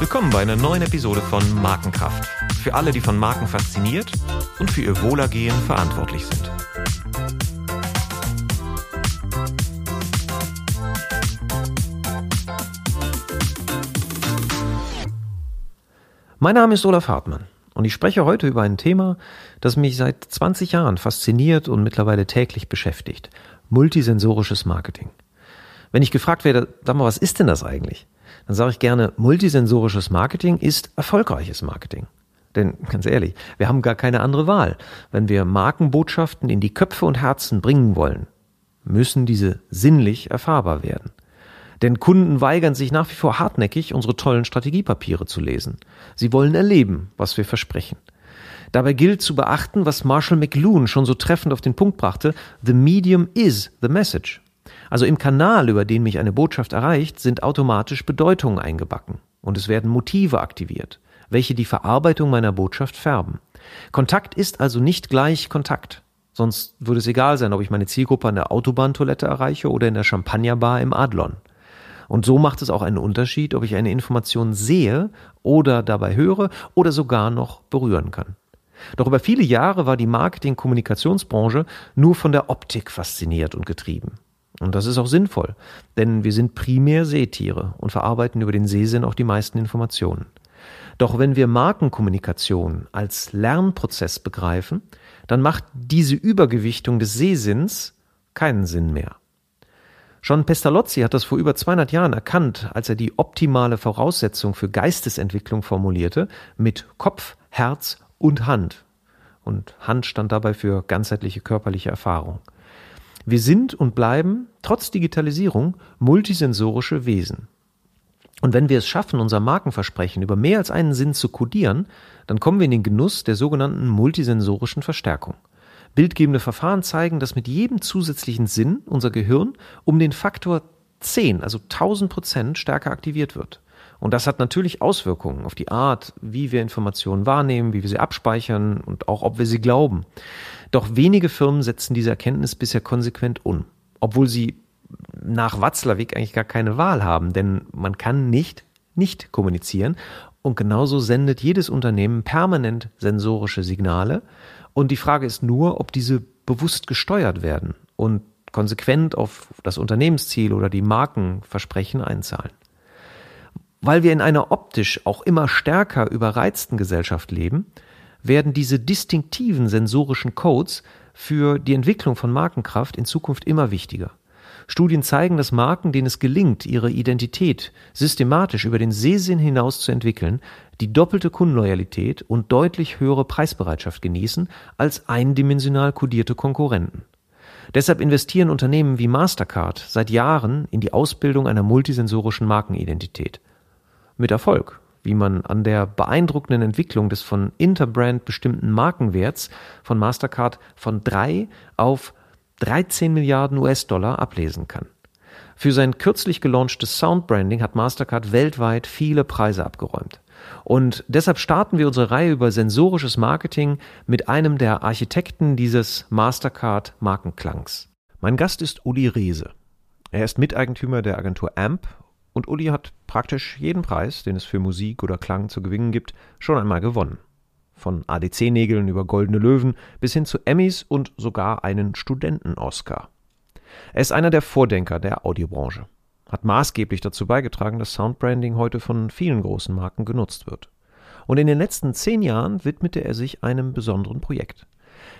Willkommen bei einer neuen Episode von Markenkraft. Für alle, die von Marken fasziniert und für ihr Wohlergehen verantwortlich sind. Mein Name ist Olaf Hartmann und ich spreche heute über ein Thema, das mich seit 20 Jahren fasziniert und mittlerweile täglich beschäftigt. Multisensorisches Marketing. Wenn ich gefragt werde, sag mal, was ist denn das eigentlich? dann sage ich gerne, multisensorisches Marketing ist erfolgreiches Marketing. Denn ganz ehrlich, wir haben gar keine andere Wahl. Wenn wir Markenbotschaften in die Köpfe und Herzen bringen wollen, müssen diese sinnlich erfahrbar werden. Denn Kunden weigern sich nach wie vor hartnäckig, unsere tollen Strategiepapiere zu lesen. Sie wollen erleben, was wir versprechen. Dabei gilt zu beachten, was Marshall McLuhan schon so treffend auf den Punkt brachte, The medium is the message. Also im Kanal, über den mich eine Botschaft erreicht, sind automatisch Bedeutungen eingebacken und es werden Motive aktiviert, welche die Verarbeitung meiner Botschaft färben. Kontakt ist also nicht gleich Kontakt. Sonst würde es egal sein, ob ich meine Zielgruppe an der Autobahntoilette erreiche oder in der Champagnerbar im Adlon. Und so macht es auch einen Unterschied, ob ich eine Information sehe oder dabei höre oder sogar noch berühren kann. Doch über viele Jahre war die Marketing-Kommunikationsbranche nur von der Optik fasziniert und getrieben. Und das ist auch sinnvoll, denn wir sind primär Seetiere und verarbeiten über den Sehsinn auch die meisten Informationen. Doch wenn wir Markenkommunikation als Lernprozess begreifen, dann macht diese Übergewichtung des Sehsinns keinen Sinn mehr. Schon Pestalozzi hat das vor über 200 Jahren erkannt, als er die optimale Voraussetzung für Geistesentwicklung formulierte mit Kopf, Herz und Hand. Und Hand stand dabei für ganzheitliche körperliche Erfahrung. Wir sind und bleiben, trotz Digitalisierung, multisensorische Wesen. Und wenn wir es schaffen, unser Markenversprechen über mehr als einen Sinn zu kodieren, dann kommen wir in den Genuss der sogenannten multisensorischen Verstärkung. Bildgebende Verfahren zeigen, dass mit jedem zusätzlichen Sinn unser Gehirn um den Faktor 10, also 1000 Prozent stärker aktiviert wird. Und das hat natürlich Auswirkungen auf die Art, wie wir Informationen wahrnehmen, wie wir sie abspeichern und auch ob wir sie glauben. Doch wenige Firmen setzen diese Erkenntnis bisher konsequent um, obwohl sie nach Watzlawick eigentlich gar keine Wahl haben, denn man kann nicht nicht kommunizieren und genauso sendet jedes Unternehmen permanent sensorische Signale und die Frage ist nur, ob diese bewusst gesteuert werden und konsequent auf das Unternehmensziel oder die Markenversprechen einzahlen. Weil wir in einer optisch auch immer stärker überreizten Gesellschaft leben, werden diese distinktiven sensorischen Codes für die Entwicklung von Markenkraft in Zukunft immer wichtiger. Studien zeigen, dass Marken, denen es gelingt, ihre Identität systematisch über den Sehsinn hinaus zu entwickeln, die doppelte Kundenloyalität und deutlich höhere Preisbereitschaft genießen als eindimensional kodierte Konkurrenten. Deshalb investieren Unternehmen wie Mastercard seit Jahren in die Ausbildung einer multisensorischen Markenidentität. Mit Erfolg wie man an der beeindruckenden Entwicklung des von Interbrand bestimmten Markenwerts von Mastercard von drei auf 13 Milliarden US-Dollar ablesen kann. Für sein kürzlich gelaunchtes Soundbranding hat Mastercard weltweit viele Preise abgeräumt. Und deshalb starten wir unsere Reihe über sensorisches Marketing mit einem der Architekten dieses Mastercard Markenklangs. Mein Gast ist Uli Reese. Er ist Miteigentümer der Agentur AMP und Uli hat praktisch jeden Preis, den es für Musik oder Klang zu gewinnen gibt, schon einmal gewonnen. Von ADC-Nägeln über Goldene Löwen bis hin zu Emmys und sogar einen Studenten-Oscar. Er ist einer der Vordenker der Audiobranche, hat maßgeblich dazu beigetragen, dass Soundbranding heute von vielen großen Marken genutzt wird. Und in den letzten zehn Jahren widmete er sich einem besonderen Projekt.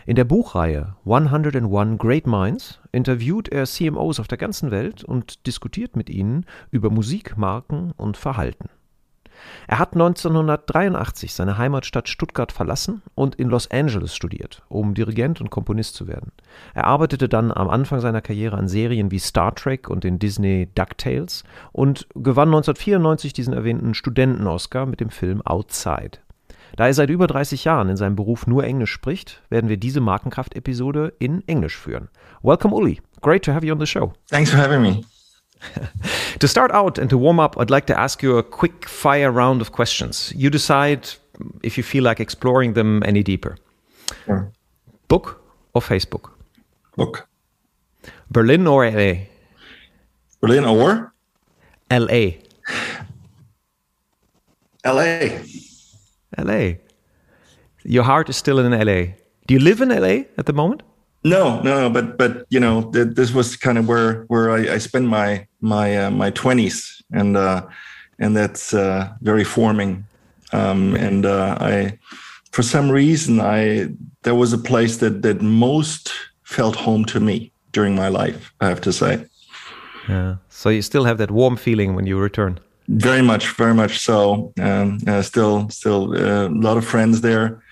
In der Buchreihe 101 Great Minds interviewt er CMOs auf der ganzen Welt und diskutiert mit ihnen über Musik, Marken und Verhalten. Er hat 1983 seine Heimatstadt Stuttgart verlassen und in Los Angeles studiert, um Dirigent und Komponist zu werden. Er arbeitete dann am Anfang seiner Karriere an Serien wie Star Trek und den Disney DuckTales und gewann 1994 diesen erwähnten Studenten-Oscar mit dem Film Outside. Da er seit über 30 Jahren in seinem Beruf nur Englisch spricht, werden wir diese Markenkraft-Episode in Englisch führen. Welcome, Uli. Great to have you on the show. Thanks for having me. to start out and to warm up, I'd like to ask you a quick fire round of questions. You decide if you feel like exploring them any deeper. Sure. Book or Facebook? Book. Berlin or LA? Berlin or L.A. L.A. L.A. Your heart is still in L.A. Do you live in L.A. at the moment? No, no, but but you know, th- this was kind of where where I, I spent my my uh, my twenties, and uh, and that's uh, very forming. Um, and uh, I, for some reason, I there was a place that that most felt home to me during my life. I have to say. Yeah. So you still have that warm feeling when you return. Very much, very much so. Um, uh, still, still uh, a lot of friends there,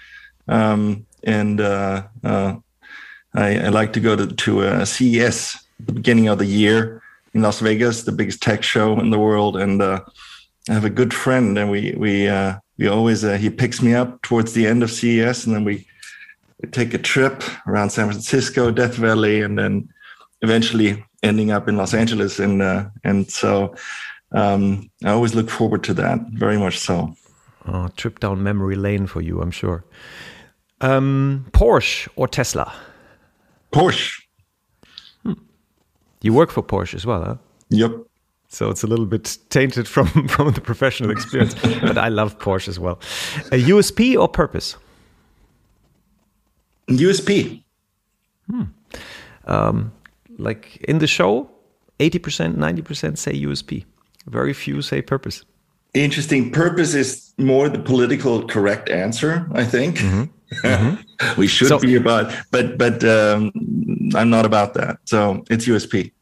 um, and uh, uh I, I, like to go to, to CES the beginning of the year in Las Vegas, the biggest tech show in the world, and I have a good friend, and we we we always he picks me up towards the end of CES, and then we, we take a trip around San Francisco, Death Valley, and then eventually ending up in Los Angeles. And uh, and so um, I always look forward to that very much so. Oh, trip down memory lane for you, I'm sure. Um, Porsche or Tesla? Porsche. Hmm. You work for Porsche as well, huh? Yep. So it's a little bit tainted from from the professional experience, but I love Porsche as well. A USP or purpose? USP. Hmm. Um, like in the show, 80%, 90% say USP. Very few say purpose. Interesting. Purpose is more the political correct answer, I think. Mm-hmm. Mm-hmm. we should so, be about, but but um, I'm not about that. So it's USP.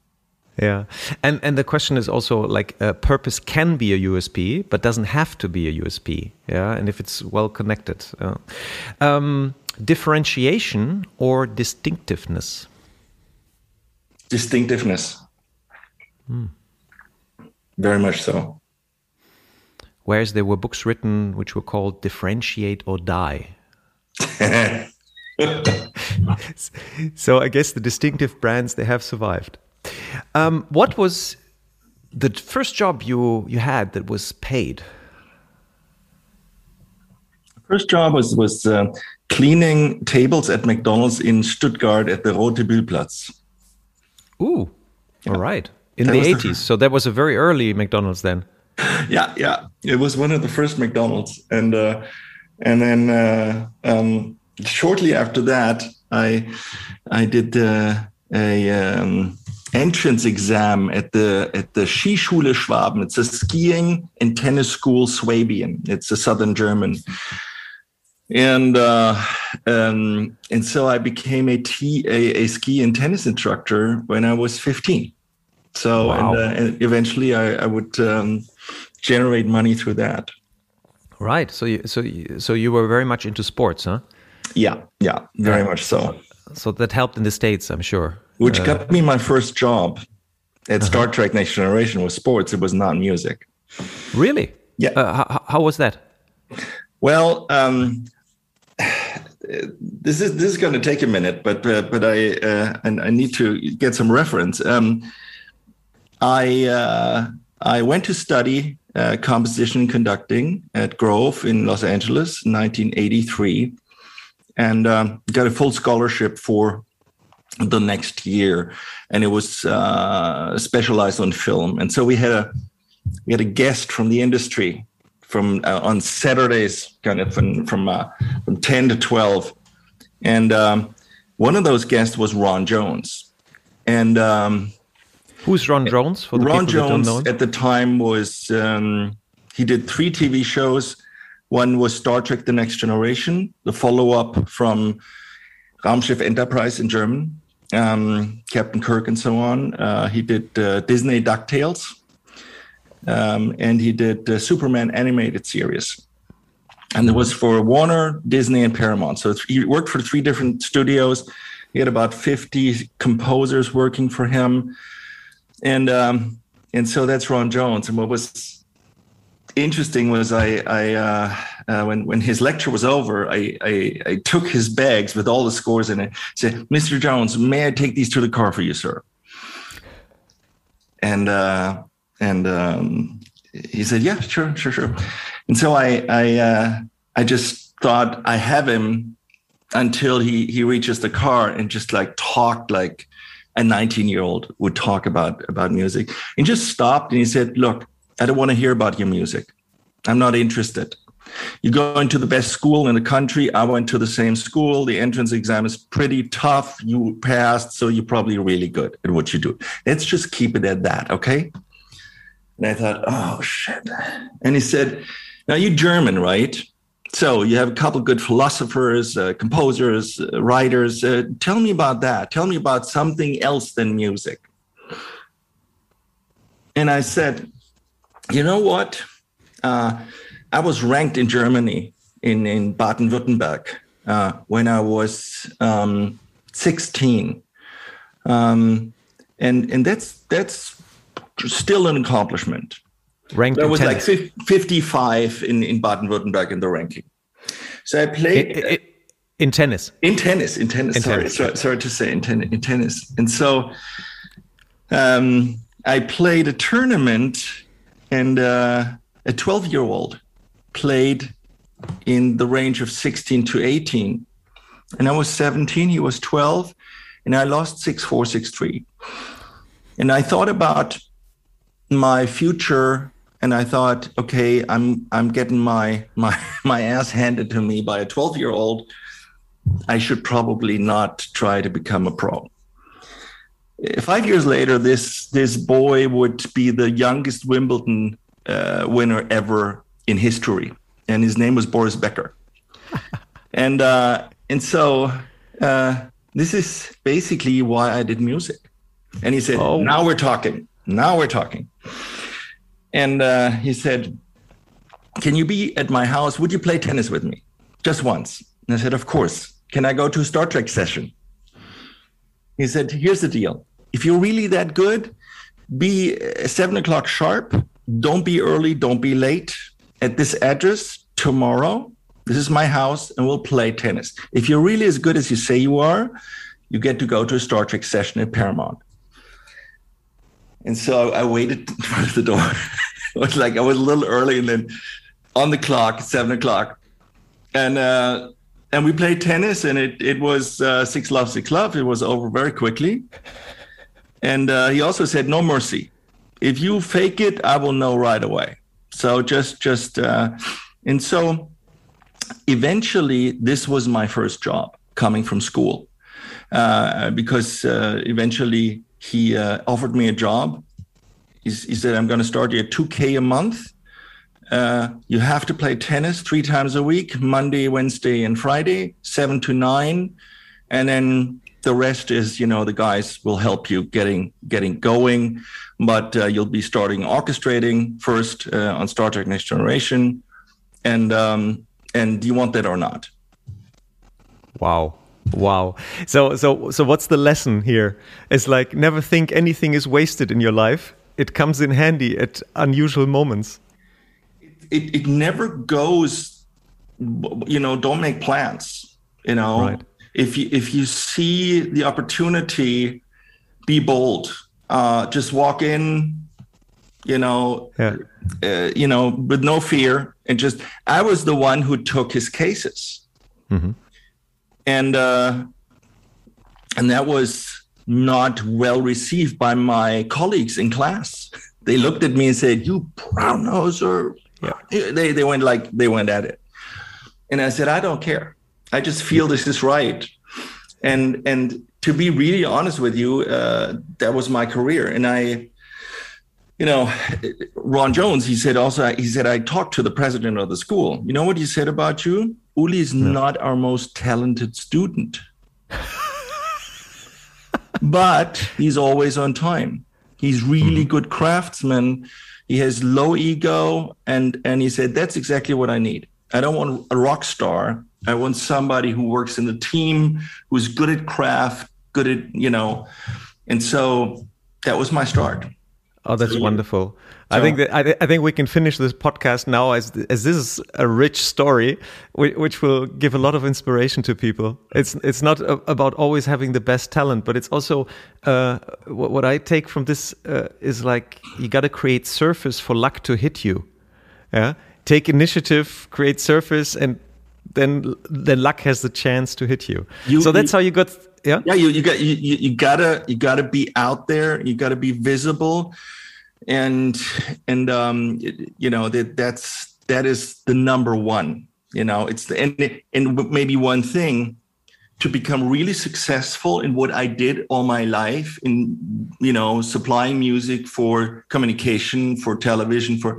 Yeah, and and the question is also like uh, purpose can be a USP, but doesn't have to be a USP. Yeah, and if it's well connected, uh, um, differentiation or distinctiveness distinctiveness. Hmm. Very much so. Whereas there were books written which were called Differentiate or Die. so I guess the distinctive brands they have survived. Um, what was the first job you you had that was paid? First job was was uh, cleaning tables at McDonald's in Stuttgart at the Rotebühlplatz. Ooh, yeah. all right. In that the 80s. The so that was a very early McDonald's then. Yeah, yeah. It was one of the first McDonald's. And uh, and then uh, um, shortly after that, I I did uh, a um, entrance exam at the at the Skischule Schwaben. It's a skiing and tennis school Swabian. It's a southern German and uh, um, and so I became a, t- a, a ski and tennis instructor when I was 15. So wow. and, uh, and, eventually I, I would um, generate money through that. Right. So you, so you, so you were very much into sports, huh? Yeah. Yeah. Very yeah. much so. So that helped in the states, I'm sure. Which uh, got me my first job at uh-huh. Star Trek: Next Generation was sports. It was not music. Really? Yeah. Uh, how, how was that? Well, um, this is this is going to take a minute, but uh, but I uh, and I need to get some reference. Um, I uh, I went to study uh, composition conducting at Grove in Los Angeles, in 1983, and um, got a full scholarship for the next year, and it was uh, specialized on film. And so we had a we had a guest from the industry from uh, on Saturdays, kind of from from, uh, from ten to twelve, and um, one of those guests was Ron Jones, and um, who's Ron Jones? For the Ron Jones at the time was um, he did three TV shows. One was Star Trek: The Next Generation, the follow-up from Raumschiff Enterprise in German, um, Captain Kirk, and so on. Uh, he did uh, Disney Ducktales um, and he did the Superman animated series. And it was for Warner, Disney, and Paramount. So he worked for three different studios. He had about 50 composers working for him. And um, and so that's Ron Jones. And what was interesting was I, I uh, uh, when when his lecture was over, I, I, I took his bags with all the scores in it. Said, "Mr. Jones, may I take these to the car for you, sir?" And uh, and um, he said, "Yeah, sure, sure, sure." And so I, I, uh, I just thought I have him until he he reaches the car and just like talked like a 19 year old would talk about about music. and just stopped and he said, "Look, I don't want to hear about your music. I'm not interested. You go into the best school in the country. I went to the same school. The entrance exam is pretty tough. You passed, so you're probably really good at what you do. Let's just keep it at that, okay?" And I thought, "Oh shit!" And he said, "Now you're German, right?" So you have a couple good philosophers, uh, composers, uh, writers. Uh, tell me about that. Tell me about something else than music. And I said, you know what? Uh, I was ranked in Germany in, in Baden-Württemberg uh, when I was um, 16. Um, and and that's that's still an accomplishment ranked that was like 55 in, in baden-württemberg in the ranking. So i played in, tennis. In tennis in tennis, in sorry, tennis. Sorry, sorry, to say in, ten, in tennis. And so um, i played a tournament and uh, a 12 year old played in the range of 16 to 18 and i was 17 he was 12 and i lost 6-4 6-3 and i thought about my future and I thought, okay, I'm I'm getting my my my ass handed to me by a 12 year old. I should probably not try to become a pro. Five years later, this this boy would be the youngest Wimbledon uh, winner ever in history, and his name was Boris Becker. and uh, and so uh, this is basically why I did music. And he said, oh. "Now we're talking. Now we're talking." And uh, he said, Can you be at my house? Would you play tennis with me? Just once. And I said, Of course. Can I go to a Star Trek session? He said, Here's the deal. If you're really that good, be uh, seven o'clock sharp. Don't be early. Don't be late at this address tomorrow. This is my house, and we'll play tennis. If you're really as good as you say you are, you get to go to a Star Trek session at Paramount. And so I waited in front of the door. it was like I was a little early and then on the clock, seven o'clock. And uh, and we played tennis and it it was uh, six love, six love. It was over very quickly. And uh, he also said, no mercy. If you fake it, I will know right away. So just just uh, and so eventually this was my first job coming from school uh, because uh, eventually he uh, offered me a job. He's, he said, I'm going to start you at 2K a month. Uh, you have to play tennis three times a week Monday, Wednesday, and Friday, seven to nine. And then the rest is, you know, the guys will help you getting getting going. But uh, you'll be starting orchestrating first uh, on Star Trek Next Generation. And, um, and do you want that or not? Wow. Wow. So so so what's the lesson here? It's like never think anything is wasted in your life. It comes in handy at unusual moments. It it never goes you know, don't make plans, you know. Right. If you if you see the opportunity, be bold. Uh just walk in, you know, yeah. uh, you know, with no fear and just I was the one who took his cases. Mm -hmm and uh, and that was not well received by my colleagues in class. They looked at me and said, "You brown noser." Yeah. They they went like they went at it, and I said, "I don't care. I just feel this is right." And and to be really honest with you, uh, that was my career, and I. You know, Ron Jones, he said also, he said, I talked to the president of the school. You know what he said about you? Uli is no. not our most talented student. but he's always on time. He's really mm-hmm. good craftsman. He has low ego and and he said that's exactly what I need. I don't want a rock star. I want somebody who works in the team, who's good at craft, good at, you know. And so that was my start. Oh, that's so, wonderful. I think that I, I, think we can finish this podcast now as as this is a rich story, which, will give a lot of inspiration to people. It's it's not about always having the best talent, but it's also uh, what, what, I take from this uh, is like you got to create surface for luck to hit you. Yeah, take initiative, create surface, and then then luck has the chance to hit you. you so that's you, how you got yeah, yeah. You you got you you gotta you gotta be out there. You gotta be visible, and and um you know that that's that is the number one. You know, it's the and and maybe one thing to become really successful in what I did all my life in you know supplying music for communication for television for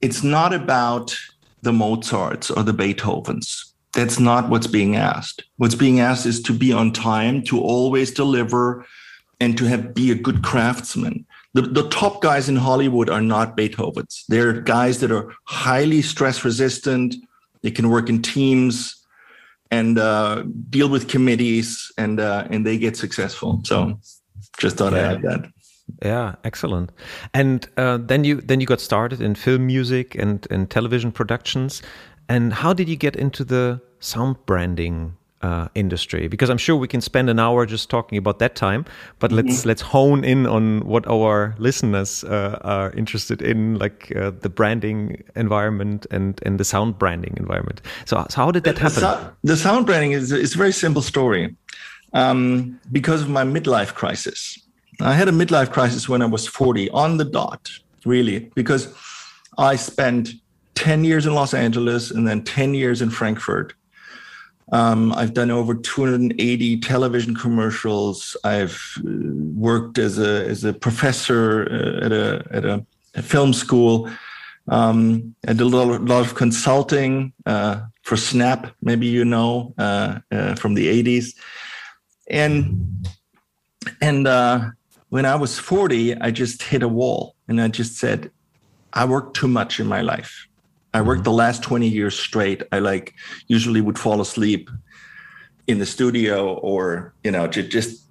it's not about the Mozarts or the Beethovens. That's not what's being asked. What's being asked is to be on time, to always deliver, and to have be a good craftsman. The, the top guys in Hollywood are not Beethovens. They're guys that are highly stress resistant. They can work in teams and uh, deal with committees, and uh, and they get successful. So, just thought yeah. I had that. Yeah, excellent. And uh, then you then you got started in film music and and television productions. And how did you get into the sound branding uh, industry? Because I'm sure we can spend an hour just talking about that time, but mm -hmm. let's let's hone in on what our listeners uh, are interested in, like uh, the branding environment and and the sound branding environment. So, so how did that happen? The, the sound branding is is a very simple story. Um, because of my midlife crisis, I had a midlife crisis when I was 40 on the dot, really, because I spent 10 years in Los Angeles and then 10 years in Frankfurt. Um, I've done over 280 television commercials. I've uh, worked as a as a professor uh, at a at a, a film school. Um, I did a lot of, lot of consulting uh, for Snap, maybe you know uh, uh from the 80s, and and uh, when I was 40, I just hit a wall and I just said, I worked too much in my life. I worked mm-hmm. the last 20 years straight. I like usually would fall asleep in the studio or, you know, just,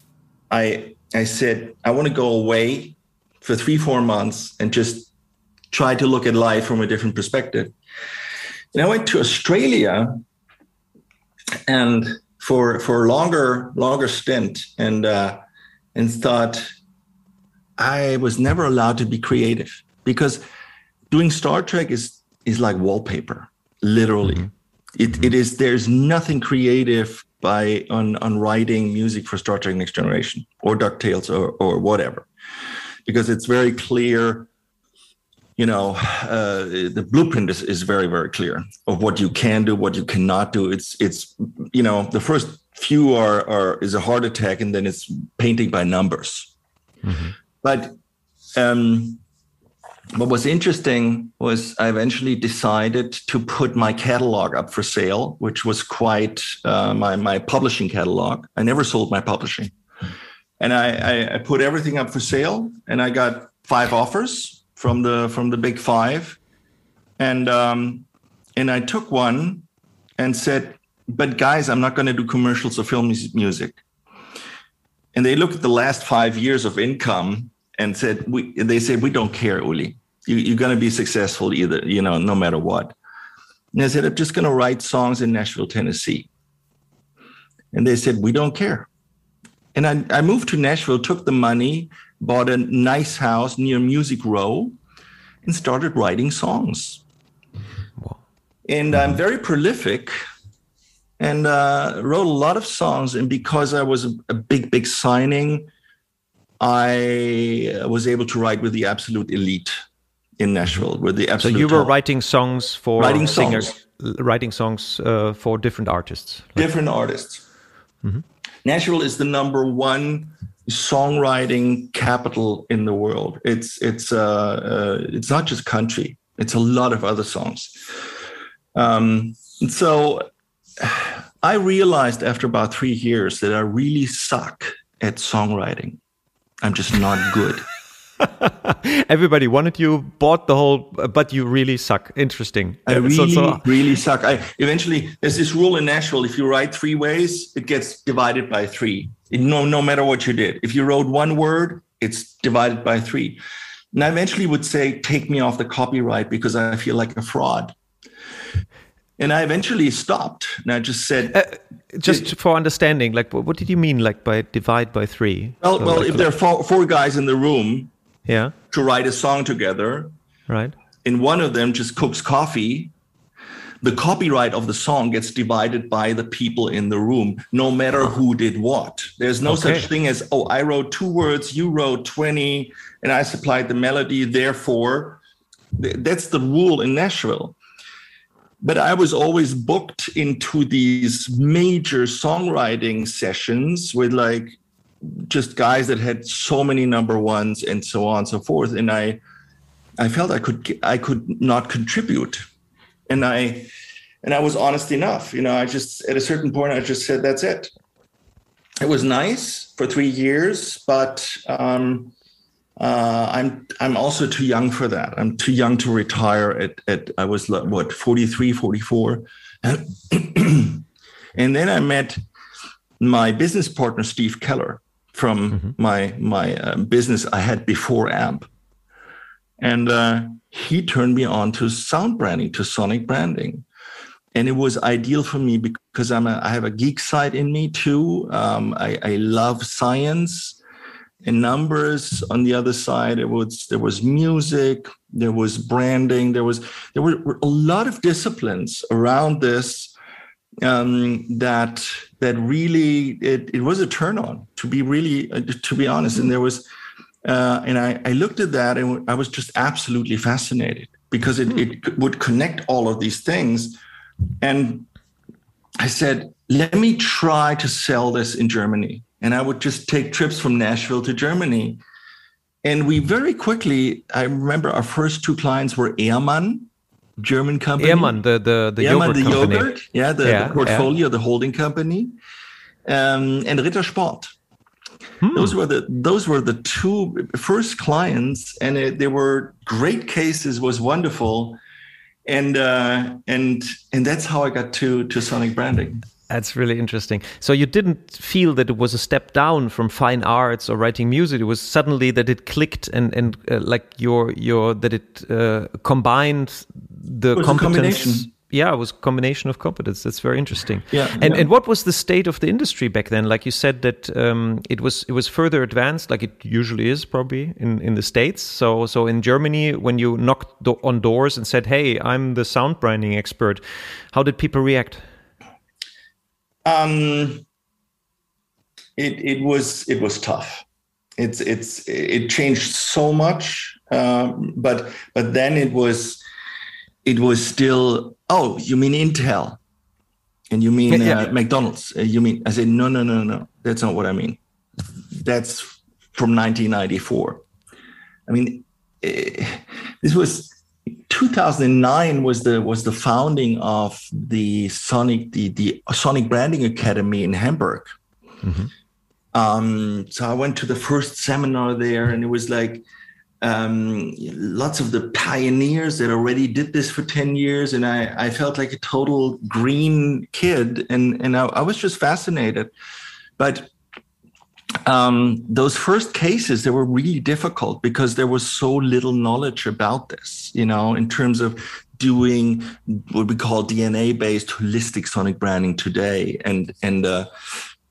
I, I said, I want to go away for three, four months and just try to look at life from a different perspective. And I went to Australia and for, for a longer, longer stint and, uh, and thought, I was never allowed to be creative because doing Star Trek is is like wallpaper, literally. Mm-hmm. It, it is there's nothing creative by on on writing music for Star Trek Next Generation or DuckTales or or whatever, because it's very clear. You know, uh, the blueprint is, is very very clear of what you can do, what you cannot do. It's it's you know the first few are are is a heart attack, and then it's painting by numbers. Mm-hmm. But um, what was interesting was I eventually decided to put my catalog up for sale, which was quite uh, my my publishing catalog. I never sold my publishing, and I, I, put everything up for sale, and I got five offers from the from the big five, and um, and I took one and said, "But guys, I'm not going to do commercials or film music." And they looked at the last five years of income and said, we, they said, we don't care, Uli. You, are going to be successful either, you know, no matter what. And I said, I'm just going to write songs in Nashville, Tennessee. And they said, we don't care. And I, I moved to Nashville, took the money, bought a nice house near Music Row, and started writing songs. And I'm very prolific and uh, wrote a lot of songs. And because I was a, a big, big signing, I was able to write with the absolute elite in Nashville. With the absolute so you were top. writing songs for writing singers, songs. writing songs uh, for different artists. Like different artists. Mm-hmm. Nashville is the number one songwriting capital in the world. It's it's uh, uh, it's not just country. It's a lot of other songs. Um, so I realized after about three years that I really suck at songwriting. I'm just not good. Everybody wanted you, bought the whole, but you really suck. Interesting. I really, so, so. really suck. I eventually there's this rule in Nashville: if you write three ways, it gets divided by three. no, no matter what you did. If you wrote one word, it's divided by three. And I eventually would say, take me off the copyright because I feel like a fraud. And I eventually stopped and I just said, uh, just for understanding, like, what did you mean, like, by divide by three? Well, so, well, like, if there are four, four guys in the room, yeah, to write a song together, right, and one of them just cooks coffee, the copyright of the song gets divided by the people in the room, no matter who did what. There's no okay. such thing as, oh, I wrote two words, you wrote 20, and I supplied the melody. Therefore, that's the rule in Nashville. But I was always booked into these major songwriting sessions with like just guys that had so many number ones and so on and so forth. And I, I felt I could I could not contribute and I and I was honest enough. You know, I just at a certain point I just said that's it. It was nice for three years, but um, uh, I'm I'm also too young for that. I'm too young to retire at at I was what 43, 44. And, and then I met my business partner Steve Keller from mm-hmm. my my uh, business I had before AMP, and uh, he turned me on to sound branding, to sonic branding. And it was ideal for me because I'm a, I have a geek side in me too. Um, I, I love science and numbers. On the other side, it was there was music, there was branding, there was there were a lot of disciplines around this um, that that really it, it was a turn on to be really uh, to be honest. And there was uh, and I, I, looked at that and I was just absolutely fascinated because it, it would connect all of these things. And I said, let me try to sell this in Germany. And I would just take trips from Nashville to Germany. And we very quickly, I remember our first two clients were Ehrmann, German company. Ehrmann, the, the, the Ehrmann, yogurt the company. yogurt, yeah, the, yeah, the portfolio, yeah. the holding company, um, and Ritter Sport. Hmm. Those were the those were the two first clients, and it, they were great cases. Was wonderful, and uh, and and that's how I got to to Sonic branding. That's really interesting. So you didn't feel that it was a step down from fine arts or writing music. It was suddenly that it clicked and and uh, like your your that it uh, combined the competence yeah, it was a combination of competence. That's very interesting. Yeah. And yeah. and what was the state of the industry back then? Like you said that um, it was it was further advanced, like it usually is probably in in the states. So so in Germany, when you knocked do on doors and said, "Hey, I'm the sound branding expert," how did people react? Um, it it was it was tough. It's it's it changed so much, um, but but then it was it was still oh, you mean Intel? And you mean yeah. uh, McDonald's? Uh, you mean, I said, no, no, no, no, that's not what I mean. That's from 1994. I mean, uh, this was 2009 was the was the founding of the Sonic the the Sonic Branding Academy in Hamburg. Mm-hmm. Um, so I went to the first seminar there, and it was like um, lots of the pioneers that already did this for 10 years. And I, I felt like a total green kid. And, and I, I was just fascinated. But um, those first cases, they were really difficult because there was so little knowledge about this, you know, in terms of doing what we call DNA based holistic sonic branding today. And, and, uh,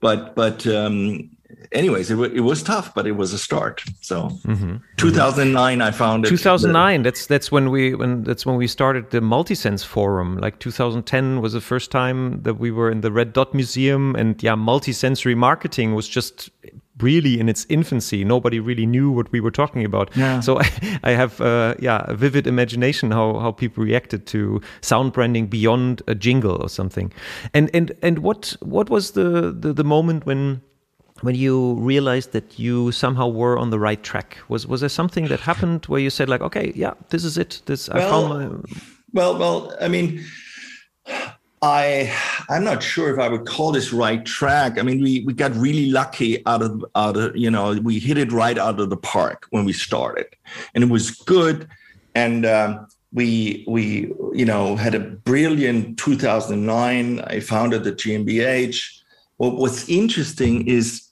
but, but, um, anyways, it, w- it was tough, but it was a start. So, mm-hmm. 2009, I found it. 2009. that's that's when we when that's when we started the Multisense Forum. Like 2010 was the first time that we were in the Red Dot Museum, and yeah, multisensory marketing was just really in its infancy. Nobody really knew what we were talking about. Yeah. So I, I have uh, yeah a vivid imagination how how people reacted to sound branding beyond a jingle or something. And and and what what was the the, the moment when when you realized that you somehow were on the right track? Was was there something that happened where you said like okay yeah this is it. This well, i found my well well i mean i i'm not sure if i would call this right track. I mean we we got really lucky out of out of you know we hit it right out of the park when we started. And it was good. And um, we we you know had a brilliant 2009 i founded the gmbh what what's interesting is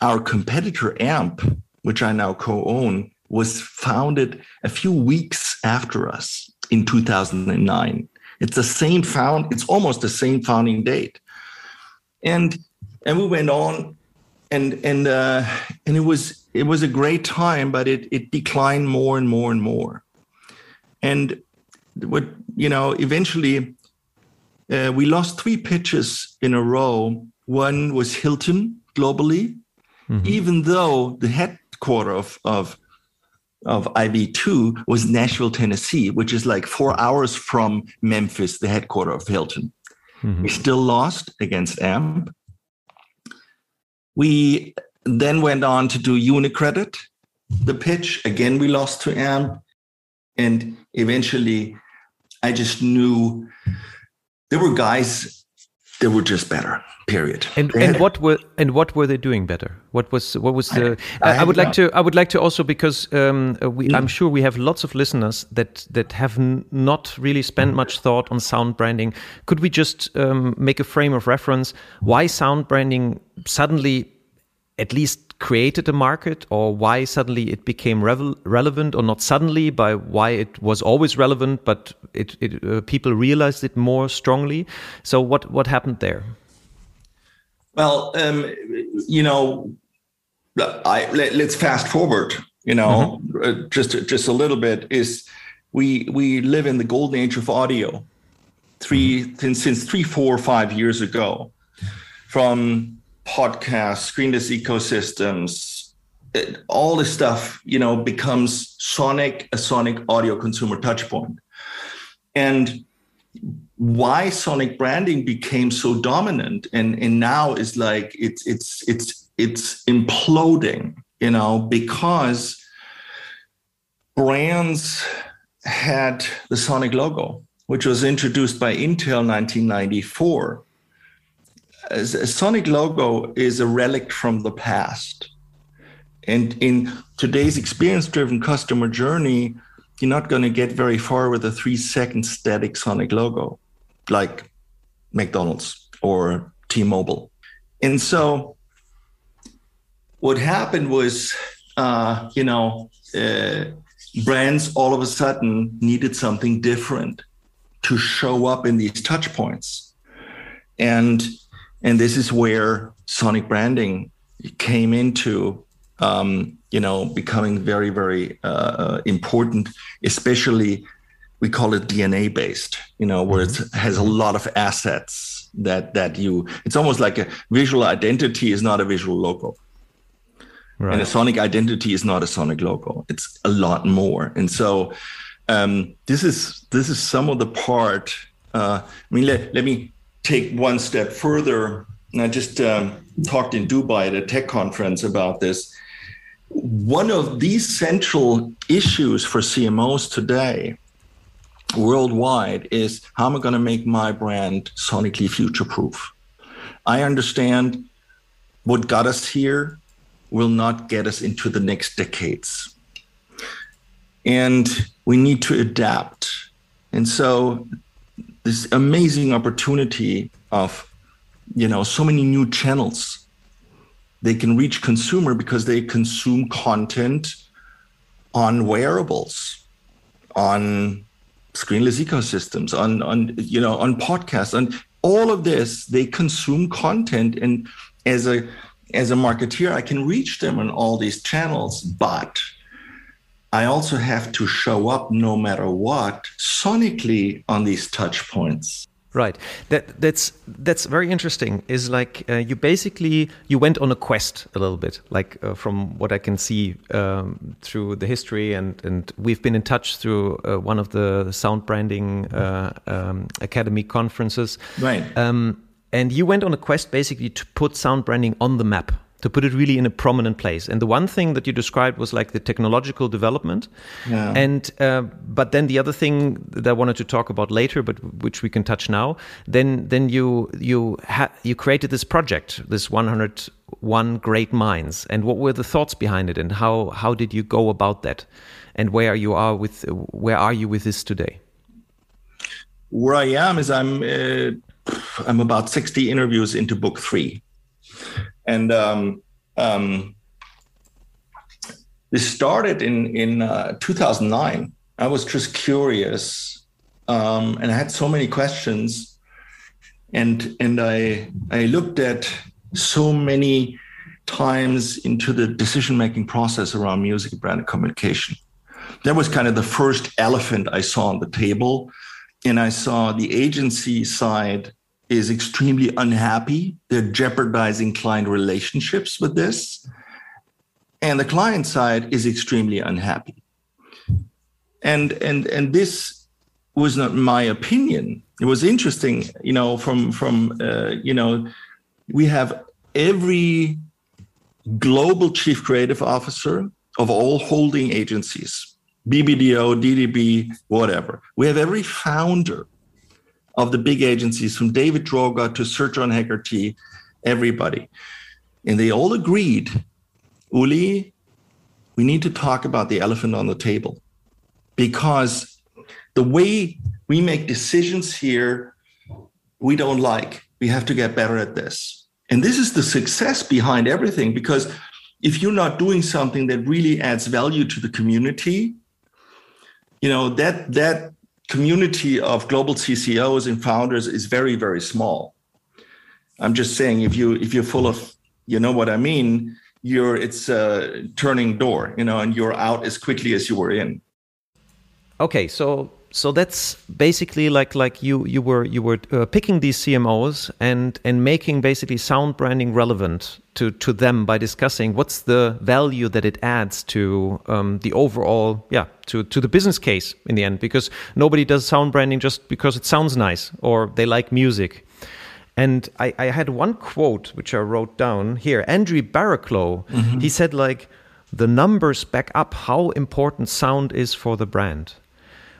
our competitor AMP, which I now co own, was founded a few weeks after us in 2009. It's the same found, it's almost the same founding date. And and we went on and and uh, and it was it was a great time, but it it declined more and more and more. And what you know, eventually uh, we lost three pitches in a row. One was Hilton globally, mm-hmm. even though the headquarter of, of of IV2 was Nashville, Tennessee, which is like four hours from Memphis, the headquarter of Hilton. Mm-hmm. We still lost against AMP. We then went on to do Unicredit, the pitch. Again, we lost to AMP. And eventually, I just knew there were guys that were just better. Period. And and what were and what were they doing better? What was what was the? I, I, I would like to I would like to also because um, we, I'm sure we have lots of listeners that that have not really spent much thought on sound branding. Could we just um, make a frame of reference why sound branding suddenly, at least created a market or why suddenly it became relevant or not suddenly by why it was always relevant but it, it uh, people realized it more strongly so what what happened there well um, you know I, let, us fast forward you know mm-hmm. uh, just just a little bit is we we live in the golden age of audio 3 mm-hmm. since, since three four five years ago from podcasts, screenless ecosystems, it, all this stuff, you know, becomes sonic, a sonic audio consumer touchpoint. And why sonic branding became so dominant and, and now is like it's it's it's it's imploding, you know, because brands had the sonic logo, which was introduced by Intel 1994 a Sonic logo is a relic from the past. And in today's experience driven customer journey, you're not going to get very far with a three second static Sonic logo like McDonald's or T Mobile. And so what happened was, uh, you know, uh, brands all of a sudden needed something different to show up in these touch points. And and this is where sonic branding came into um, you know becoming very very uh, uh important especially we call it dna based you know where mm-hmm. it has a lot of assets that that you it's almost like a visual identity is not a visual logo right. and a sonic identity is not a sonic logo it's a lot more and so um, this is this is some of the part uh, i mean let, let me take one step further, and I just um, talked in Dubai at a tech conference about this. One of these central issues for CMOs today worldwide is how am I going to make my brand sonically future proof? I understand what got us here will not get us into the next decades. And we need to adapt. And so this amazing opportunity of you know so many new channels. They can reach consumer because they consume content on wearables on screenless ecosystems on on you know on podcasts on all of this they consume content. And as a as a marketeer i can reach them on all these channels but I also have to show up no matter what sonically on these touch points. Right. That that's that's very interesting. Is like uh, you basically you went on a quest a little bit, like uh, from what I can see um, through the history, and and we've been in touch through uh, one of the sound branding uh, um, academy conferences. Right. Um, and you went on a quest basically to put sound branding on the map to put it really in a prominent place. And the one thing that you described was like the technological development. Yeah. And uh, but then the other thing that I wanted to talk about later, but which we can touch now, then then you you ha- you created this project, this 101 great minds. And what were the thoughts behind it, and how how did you go about that, and where are you are with where are you with this today? Where I am is I'm uh, I'm about 60 interviews into book three and um, um, this started in in uh, 2009. I was just curious, um, and I had so many questions, and and I I looked at so many times into the decision making process around music brand communication. That was kind of the first elephant I saw on the table and I saw the agency side is extremely unhappy. They're jeopardizing client relationships with this. And the client side is extremely unhappy. And and and this was not my opinion. It was interesting, you know, from from uh, you know, we have every global chief creative officer of all holding agencies, BBDO, DDB, whatever. We have every founder of the big agencies, from David Droga to Sir John Hegarty, everybody. And they all agreed, Uli, we need to talk about the elephant on the table because the way we make decisions here, we don't like. We have to get better at this. And this is the success behind everything because if you're not doing something that really adds value to the community, you know, that that community of global CCOs and founders is very, very small. I'm just saying, if you if you're full of, you know what I mean, you're it's a turning door, you know, and you're out as quickly as you were in. Okay, so so that's basically like like you you were you were uh, picking these CMOs and and making basically sound branding relevant to to them by discussing what's the value that it adds to um, the overall yeah to to the business case in the end because nobody does sound branding just because it sounds nice or they like music. And I, I had one quote which I wrote down here. Andrew Barraclough, mm -hmm. he said like the numbers back up how important sound is for the brand.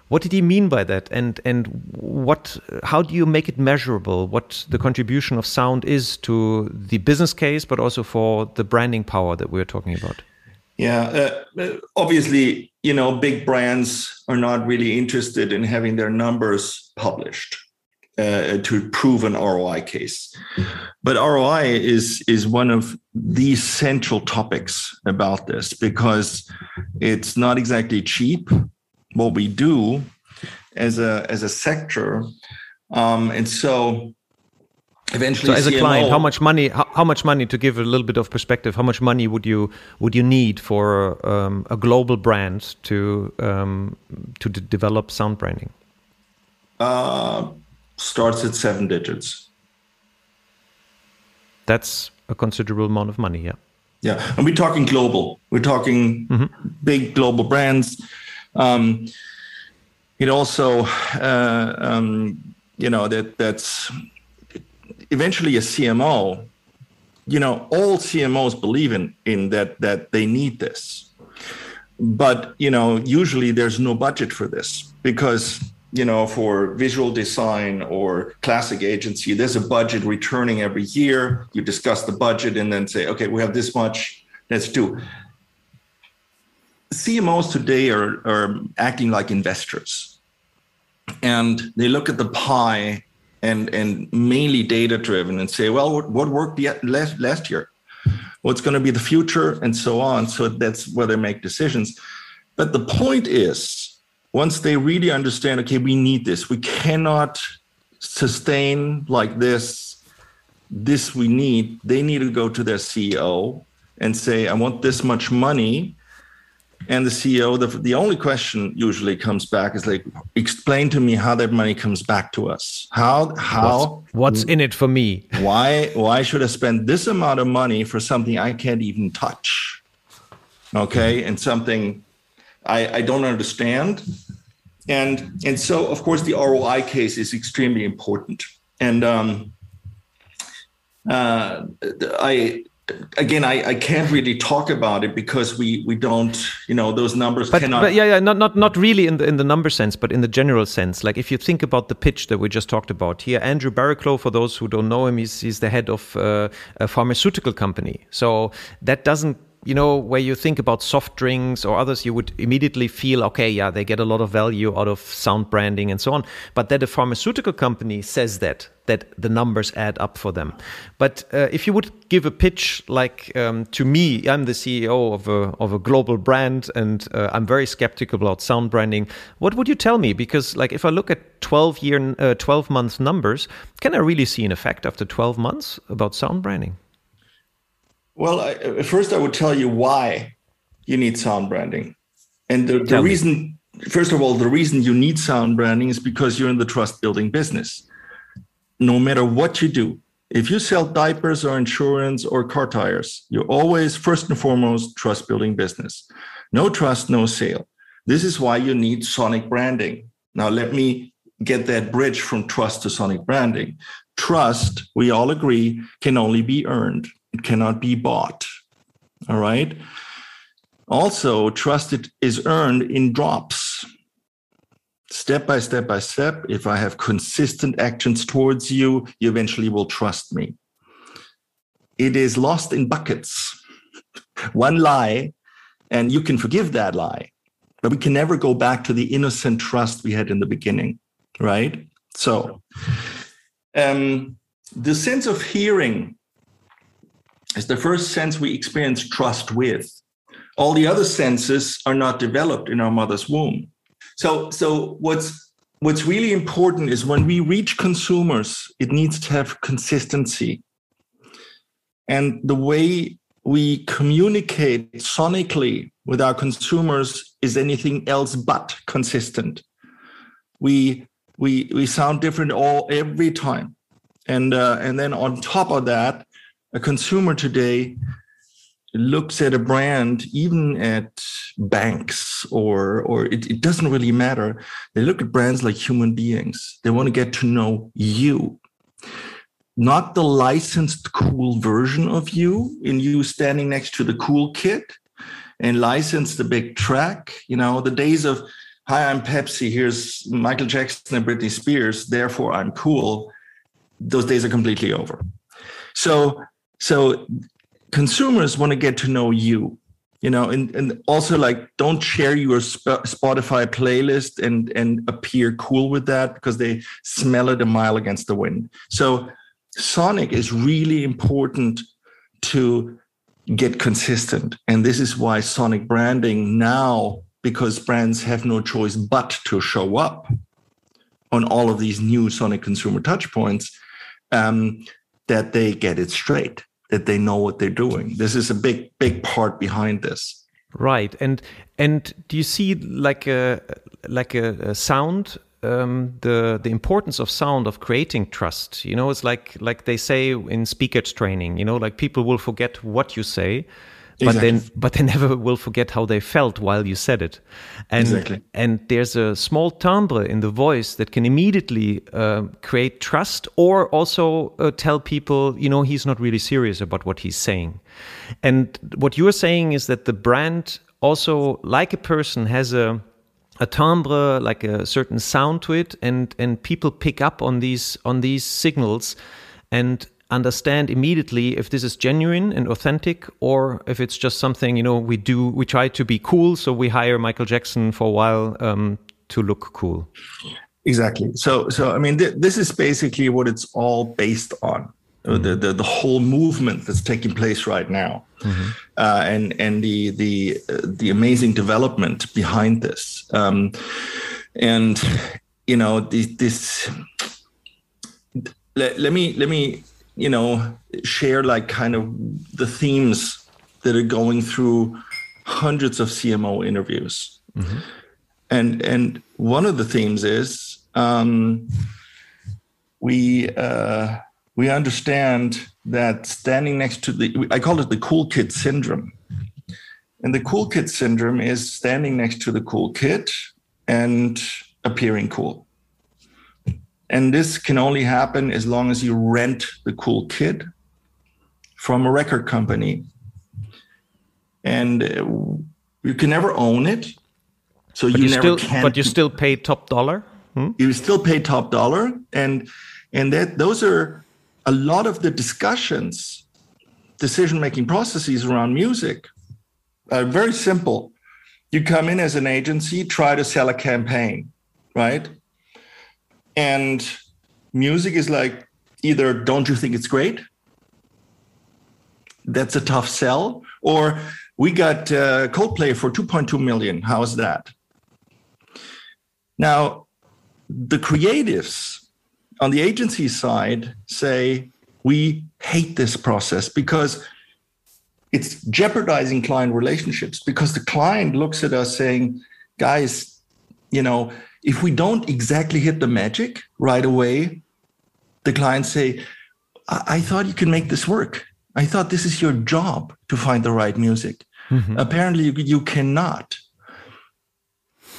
What did he mean by that? And and what? How do you make it measurable? What the contribution of sound is to the business case, but also for the branding power that we're talking about? Yeah, uh, uh obviously, you know, big brands are not really interested in having their numbers published. Uh, to prove an ROI case. But ROI is is one of the central topics about this because it's not exactly cheap what we do as a as a sector. Um, and so eventually so as CMO, a client how much money how, how, much money to give a little bit of perspective how much money would you would you need for um, a global brand to um, to develop sound branding? Uh, starts at seven digits. That's a considerable amount of money yeah. Yeah and we're talking global. We're talking mm -hmm. big global brands um, it also, uh, um, you know, that that's eventually a CMO. You know, all CMOs believe in in that that they need this, but you know, usually there's no budget for this because you know, for visual design or classic agency, there's a budget returning every year. You discuss the budget and then say, okay, we have this much, let's do. CMOs today are, are acting like investors. And they look at the pie and, and mainly data driven and say, well, what, what worked last, last year? What's going to be the future? And so on. So that's where they make decisions. But the point is, once they really understand, okay, we need this, we cannot sustain like this, this we need, they need to go to their CEO and say, I want this much money and the CEO, the, the only question usually comes back is like, explain to me how that money comes back to us. How how what's, what's in it for me? why why should I spend this amount of money for something I can't even touch? Okay, and something I, I don't understand. And and so of course the ROI case is extremely important. And um, uh, I again I, I can't really talk about it because we we don't you know those numbers but, cannot but yeah yeah not not not really in the in the number sense but in the general sense. Like if you think about the pitch that we just talked about here andrew barraclough for those who don't know him he's, he's the head of uh, a pharmaceutical company. So that doesn't you know, where you think about soft drinks or others, you would immediately feel, okay, yeah, they get a lot of value out of sound branding and so on. But that a pharmaceutical company says that, that the numbers add up for them. But uh, if you would give a pitch like um, to me, I'm the CEO of a, of a global brand and uh, I'm very skeptical about sound branding. What would you tell me? Because like if I look at 12 year, uh, 12 month numbers, can I really see an effect after 12 months about sound branding? Well, I, uh, first I would tell you why you need sound branding, and the, the reason first of all, the reason you need sound branding is because you're in the trust building business. No matter what you do, if you sell diapers or insurance or car tires, you're always first and foremost trust building business. No trust, no sale. This is why you need sonic branding. Now, let me get that bridge from trust to sonic branding. Trust, we all agree, can only be earned, it cannot be bought. All right. Also, trust is earned in drops. Step by step by step, if I have consistent actions towards you, you eventually will trust me. It is lost in buckets. One lie, and you can forgive that lie, but we can never go back to the innocent trust we had in the beginning, right? So, um, the sense of hearing is the first sense we experience trust with all the other senses are not developed in our mother's womb. So, so what's what's really important is when we reach consumers, it needs to have consistency. And the way we communicate sonically with our consumers is anything else but consistent. We we we sound different all every time, and uh, and then on top of that, a consumer today looks at a brand, even at banks or or it, it doesn't really matter. They look at brands like human beings. They want to get to know you. Not the licensed cool version of you in you standing next to the cool kid and license the big track. You know, the days of hi, I'm Pepsi, here's Michael Jackson and Britney Spears, therefore I'm cool. Those days are completely over. So so consumers want to get to know you you know and, and also like don't share your Sp- spotify playlist and and appear cool with that because they smell it a mile against the wind. So sonic is really important to get consistent and this is why sonic branding now because brands have no choice but to show up on all of these new sonic consumer touch points um, that they get it straight that they know what they're doing. This is a big, big part behind this. Right, and and do you see like a like a, a sound um, the the importance of sound of creating trust? You know, it's like like they say in speakers training. You know, like people will forget what you say, but exactly. then but they never will forget how they felt while you said it and exactly. and there's a small timbre in the voice that can immediately uh, create trust or also uh, tell people you know he's not really serious about what he's saying and what you're saying is that the brand also like a person has a a timbre like a certain sound to it and and people pick up on these on these signals and understand immediately if this is genuine and authentic or if it's just something you know we do we try to be cool. So we hire michael jackson for a while um, to look cool. Exactly. So so i mean th- this is basically what it's all based on. Mm-hmm. the, the the whole movement that's taking place right now. Mm-hmm. uh, and and the the uh, the amazing development behind this. Um, and you know the, this let, let me let me you know, share like kind of the themes that are going through hundreds of CMO interviews. Mm-hmm. And and one of the themes is um, we uh, we understand that standing next to the I call it the cool kid syndrome. And the cool kid syndrome is standing next to the cool kid and appearing cool. And this can only happen as long as you rent the cool kid from a record company. And uh, you can never own it. So but you, you never still, can. But you still pay top dollar. Hmm? You still pay top dollar, and and that those are a lot of the discussions, decision making processes around music. are very simple. You come in as an agency, try to sell a campaign, right? And music is like either don't you think it's great? That's a tough sell. Or we got uh, Coldplay for 2.2 million. How's that? Now, the creatives on the agency side say, we hate this process because it's jeopardizing client relationships because the client looks at us saying, guys, you know, if we don't exactly hit the magic right away, the clients say, I, I thought you could make this work. I thought this is your job to find the right music. Mm-hmm. Apparently, you, you cannot.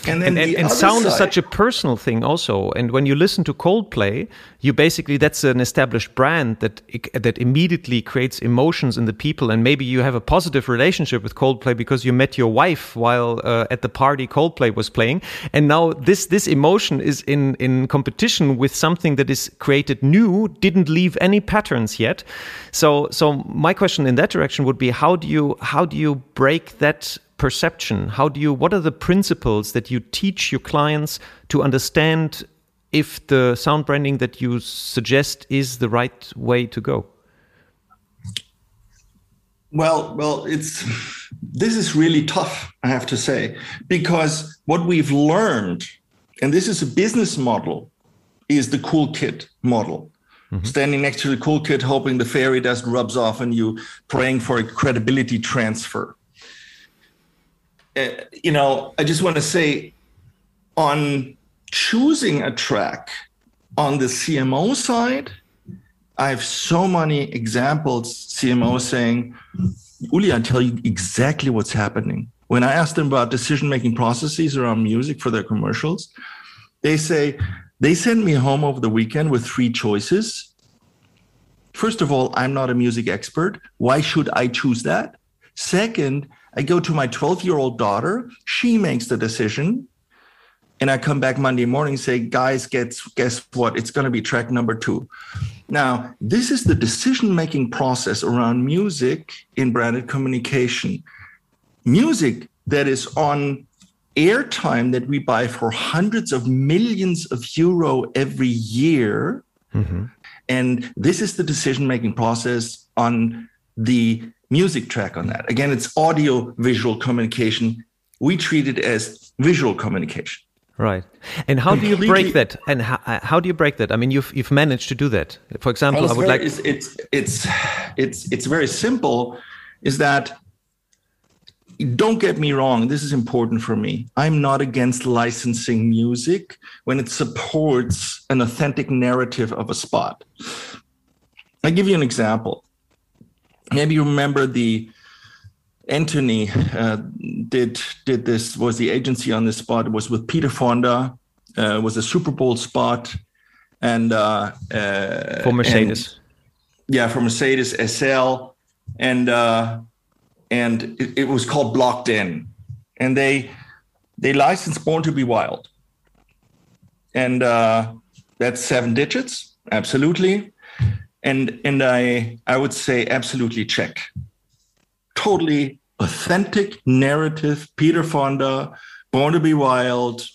And, and, and, and sound side, is such a personal thing also. And when you listen to Coldplay, you basically that's an established brand that that immediately creates emotions in the people. And maybe you have a positive relationship with Coldplay because you met your wife while uh, at the party Coldplay was playing. And now this this emotion is in in competition with something that is created new, didn't leave any patterns yet. So so my question in that direction would be how do you how do you break that perception? How do you, what are the principles that you teach your clients to understand if the sound branding that you suggest is the right way to go? Well, well, it's this is really tough, I have to say, because what we've learned, and this is a business model, is the cool kid model. Mm-hmm. Standing next to the cool kid, hoping the fairy dust rubs off on you, praying for a credibility transfer. Uh, you know, I just want to say on choosing a track on the CMO side, I have so many examples, CMO saying, Uli, I tell you exactly what's happening. When I ask them about decision making processes around music for their commercials, they say, they send me home over the weekend with three choices. First of all, I'm not a music expert. Why should I choose that? Second, I go to my 12 year old daughter. She makes the decision. And I come back Monday morning and say, guys, guess, guess what? It's going to be track number two. Now, this is the decision making process around music in branded communication. Music that is on airtime that we buy for hundreds of millions of euro every year. Mm-hmm. And this is the decision making process on the music track on that. Again, it's audio visual communication. We treat it as visual communication. Right. And how Completely. do you break that? And how, uh, how, do you break that? I mean, you've you've managed to do that. For example, well, I would very, like it's, it's it's it's it's very simple. Is that don't get me wrong, this is important for me. I'm not against licensing music when it supports an authentic narrative of a spot. I give you an example maybe you remember the Anthony uh, did did this was the agency on this spot. It was with Peter Fonda. Uh, it was a Super Bowl spot, and uh, uh for Mercedes. And, yeah, for Mercedes SL, and uh, and it, it, was called Blocked In, and they they licensed Born to Be Wild, and uh, that's seven digits, absolutely and and I I would say absolutely check. Totally authentic narrative. Peter Fonda, Born to Be Wild.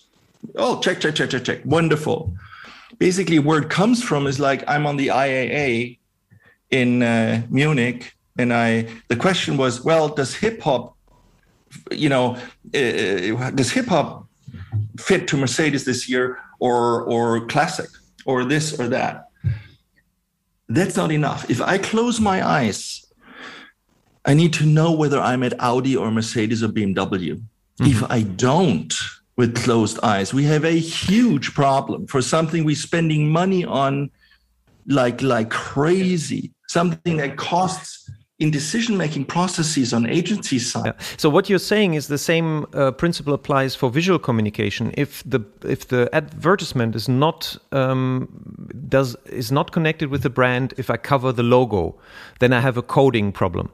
Oh, check, check, check, check, check. Wonderful. Basically, where it comes from is like I'm on the IAA in uh, Munich, and I the question was, well, does hip hop, you know, uh, does hip hop fit to Mercedes this year, or or classic, or this or that? That's not enough. If I close my eyes, I need to know whether I'm at Audi or Mercedes or BMW. Mm-hmm. If I don't, with closed eyes, we have a huge problem for something we're spending money on like like crazy, something that costs in decision making processes on agency side. Yeah. So what you're saying is the same uh, principle applies for visual communication. If the if the advertisement is not um, does is not connected with the brand, if I cover the logo, then I have a coding problem.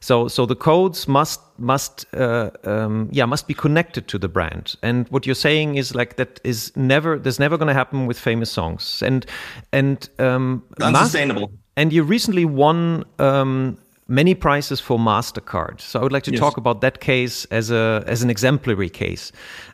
So so the codes must must uh, um, yeah must be connected to the brand. And what you're saying is like that is never that's never going to happen with famous songs and and um, unsustainable. and you recently won um, many prizes for Mastercard. So I would like to yes. talk about that case as a as an exemplary case.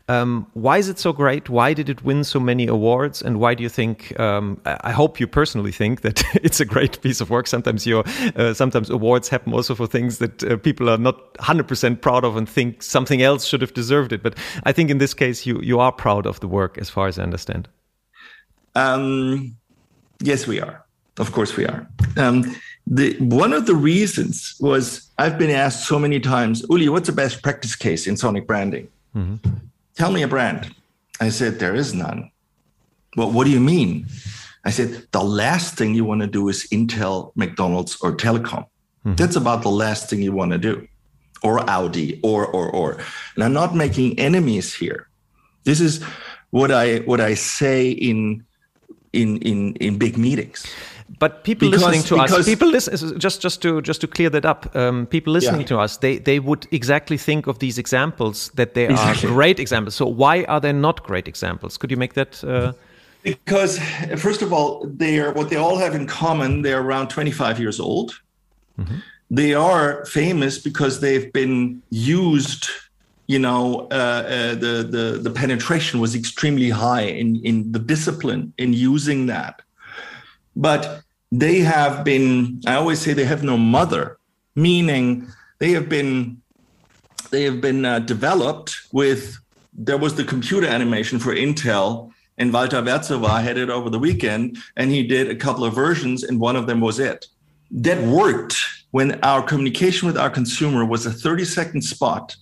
Um, why is it so great? Why did it win so many awards? And why do you think? Um, I hope you personally think that it's a great piece of work. Sometimes your uh, sometimes awards happen also for things that uh, people are not hundred percent proud of and think something else should have deserved it. But I think in this case, you you are proud of the work, as far as I understand. Um, yes, we are. Of course, we are. Um, the one of the reasons was I've been asked so many times, Uli, what's the best practice case in sonic branding? Mm-hmm. Tell me a brand. I said, There is none. Well, what do you mean? I said, The last thing you want to do is Intel, McDonald's, or telecom. Mm-hmm. That's about the last thing you want to do, or Audi, or, or, or. And I'm not making enemies here. This is what I what I say in in in in big meetings. But people because, listening to us, people listen. Just just to just to clear that up, um, people listening yeah. to us, they they would exactly think of these examples that they exactly. are great examples. So why are they not great examples? Could you make that? Uh... Because first of all, they are what they all have in common. They're around 25 years old. Mm-hmm. They are famous because they've been used you know, uh, uh, the, the, the penetration was extremely high in, in the discipline in using that. But they have been, I always say they have no mother, meaning they have been, they have been uh, developed with, there was the computer animation for Intel and Walter Werzowa had it over the weekend and he did a couple of versions and one of them was it. That worked when our communication with our consumer was a 30 second spot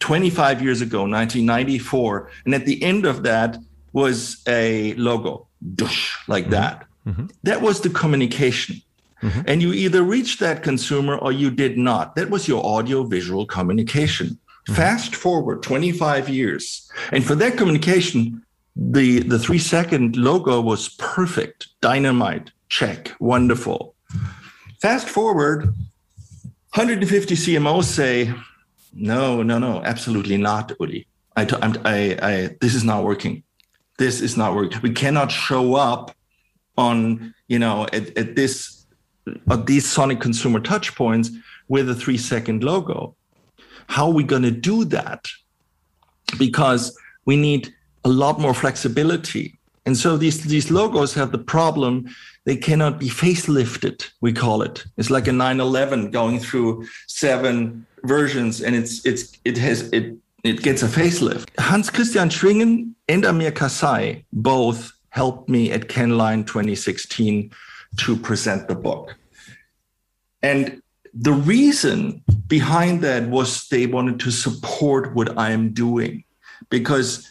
25 years ago, 1994. And at the end of that was a logo, like that. Mm-hmm. That was the communication. Mm-hmm. And you either reached that consumer or you did not. That was your audio visual communication. Mm-hmm. Fast forward 25 years. And for that communication, the, the three second logo was perfect, dynamite, check, wonderful. Fast forward, 150 CMOs say, no, no, no, absolutely not, Uli. I, I, I, this is not working. This is not working. We cannot show up on, you know, at, at this, at these Sonic consumer touch points with a three second logo. How are we going to do that? Because we need a lot more flexibility. And so these, these logos have the problem they cannot be facelifted, we call it. It's like a 911 going through seven versions and it's it's it has it it gets a facelift. Hans Christian Schwingen and Amir Kassaei both helped me at Cannes Lions 2016 to present the book. And the reason behind that was they wanted to support what I am doing because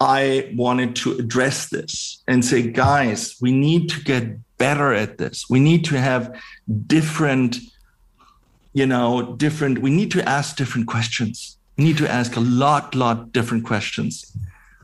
I wanted to address this and say, guys, we need to get better at this. We need to have different you know, different, we need to ask different questions. We need to ask a lot, lot different questions.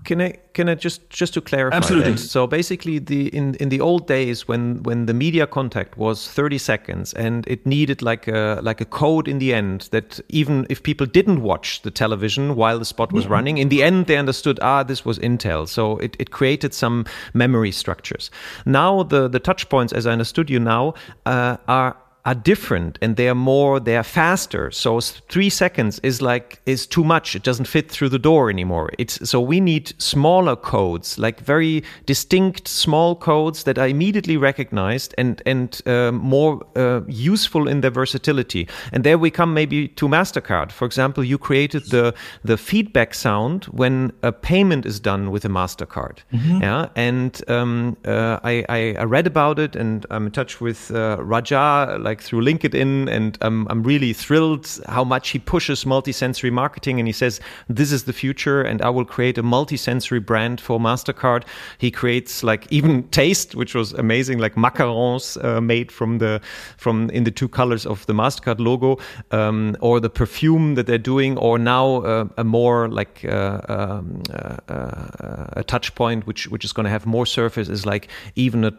Can I can I just just to clarify? Absolutely. That? So basically, the in in the old days when when the media contact was 30 seconds and it needed like a like a code in the end that even if people didn't watch the television while the spot was yeah. running, in the end they understood ah this was Intel. So it, it created some memory structures. Now the the touch points, as I understood you now, uh, are are different and they are more they are faster. So three seconds is like is too much. It doesn't fit through the door anymore. It's so we need smaller codes like very distinct small codes that are immediately recognized and and uh, more uh, useful in their versatility. And there we come maybe to mastercard. For example you created the the feedback sound when a payment is done with a mastercard. Mm-hmm. yeah? And um, uh, I, I, read about it and i'm in touch with uh, raja like like through LinkedIn, and um, I'm really thrilled how much he pushes multisensory marketing. And he says this is the future, and I will create a multisensory brand for Mastercard. He creates like even taste, which was amazing, like macarons uh, made from the from in the two colors of the Mastercard logo, um, or the perfume that they're doing, or now uh, a more like uh, um, uh, uh, a touch point, which which is going to have more surface, is like even a,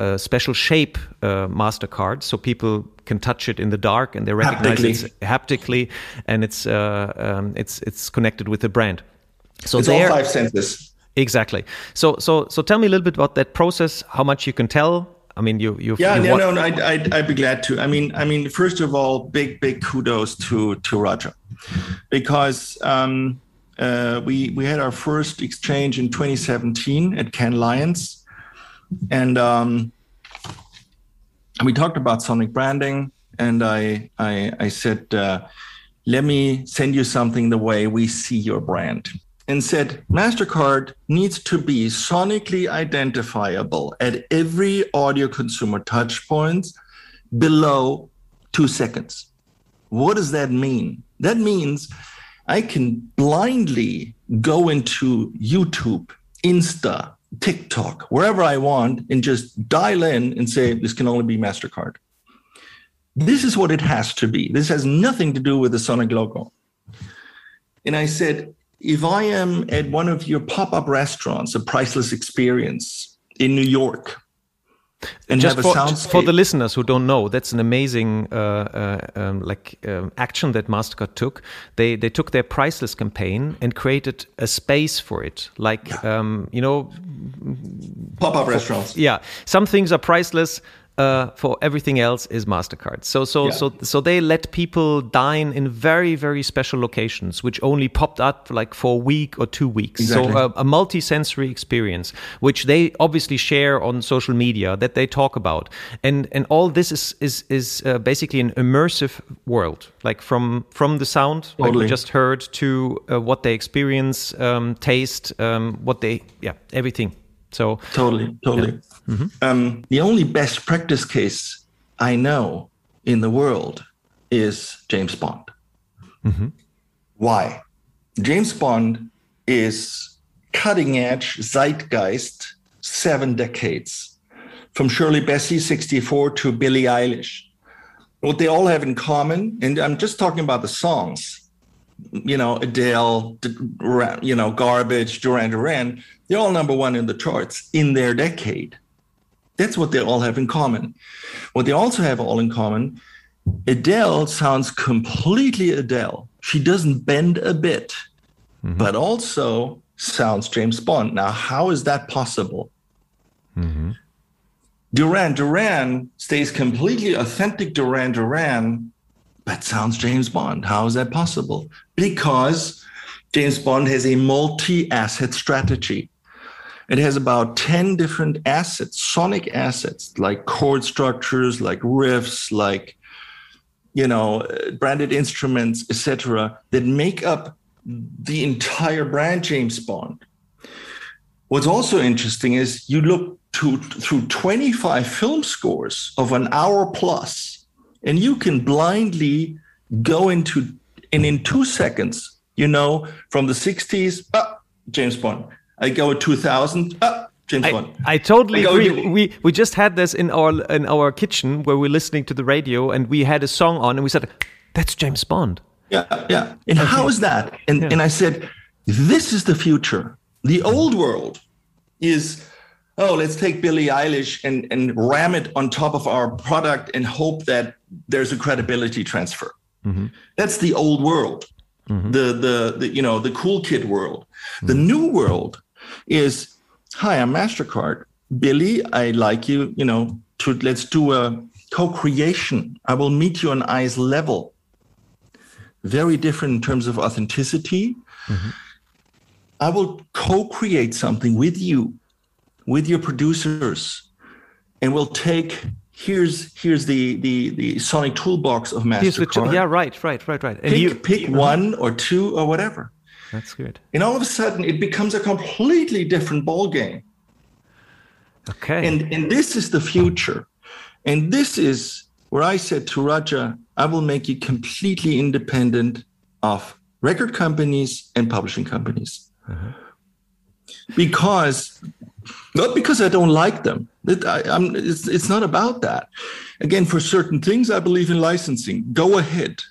a special shape Mastercard, so people can touch it in the dark and they recognize haptically. it haptically, and it's uh, um, it's it's connected with the brand. So it's there, all five senses. Exactly. So so so tell me a little bit about that process. How much you can tell. I mean, you you. Yeah, you no, no, no I'd, I'd, I'd be glad to. I mean, I mean, first of all, big big kudos to to Raja, because. Um, uh, we we had our first exchange in 2017 at Cannes Lions, and um, and we talked about sonic branding and i i, I said uh, let me send you something the way we see your brand and said mastercard needs to be sonically identifiable at every audio consumer touch point below two seconds. What does that mean? That means I can blindly go into YouTube, Insta, TikTok, wherever I want, and just dial in and say, this can only be MasterCard. This is what it has to be. This has nothing to do with the Sonic logo. And I said, if I am at one of your pop up restaurants, a priceless experience in New York, and just for, for, the listeners who don't know, that's an amazing uh, uh, um, like um, action that Mastercard took. They they took their priceless campaign and created a space for it, like yeah. um, you know, pop up restaurants. Yeah, some things are priceless uh, for everything else is Mastercard. So so yeah. so so they let people dine in very very special locations, which only popped up like for a week or two weeks. Exactly. So uh, a multi-sensory experience, which they obviously share on social media that they talk about, and and all this is is is uh, basically an immersive world, like from from the sound totally. like we just heard to uh, what they experience, um, taste, um, what they yeah everything. So totally, totally. Yeah. Mm-hmm. Um, the only best practice case I know in the world is James Bond. Mm-hmm. Why? James Bond is cutting edge zeitgeist, seven decades, from Shirley Bassey 64 to Billie Eilish. What they all have in common, and I'm just talking about the songs, you know, Adele, you know, Garbage, Duran Duran, they're all number one in the charts in their decade. That's what they all have in common. What they also have all in common, Adele sounds completely Adele. She doesn't bend a bit, mm-hmm. but also sounds James Bond. Now, how is that possible? Mm-hmm. Duran Duran stays completely authentic Duran Duran, but sounds James Bond. How is that possible? Because James Bond has a multi asset strategy. It has about 10 different assets, sonic assets, like chord structures, like riffs, like you know, branded instruments, etc., that make up the entire brand James Bond. What's also interesting is you look to, through 25 film scores of an hour plus, and you can blindly go into, and in two seconds, you know, from the 60s, ah, James Bond. I go 2000. Ah, James I, Bond. I totally I agree. We we just had this in our in our kitchen where we're listening to the radio and we had a song on and we said, "That's James Bond." Yeah, yeah. And okay. how is that? And yeah. and I said, "This is the future. The old world is." Oh, let's take Billie Eilish and, and ram it on top of our product and hope that there's a credibility transfer. Mm-hmm. That's the old world, mm-hmm. the, the the you know the cool kid world. Mm-hmm. The new world is hi i'm mastercard billie i like you you know to let's do a co-creation i will meet you on eyes level very different in terms of authenticity mm-hmm. i will co-create something with you with your producers and we'll take here's here's the the the sonic toolbox of mastercard yeah right right right right and pick, you pick one or two or whatever that's good. And all of a sudden, it becomes a completely different ball game. Okay. And and this is the future, and this is where I said to Raja, I will make you completely independent of record companies and publishing companies. Uh-huh. Because not because I don't like them. I, it's, it's not about that. Again, for certain things, I believe in licensing. Go ahead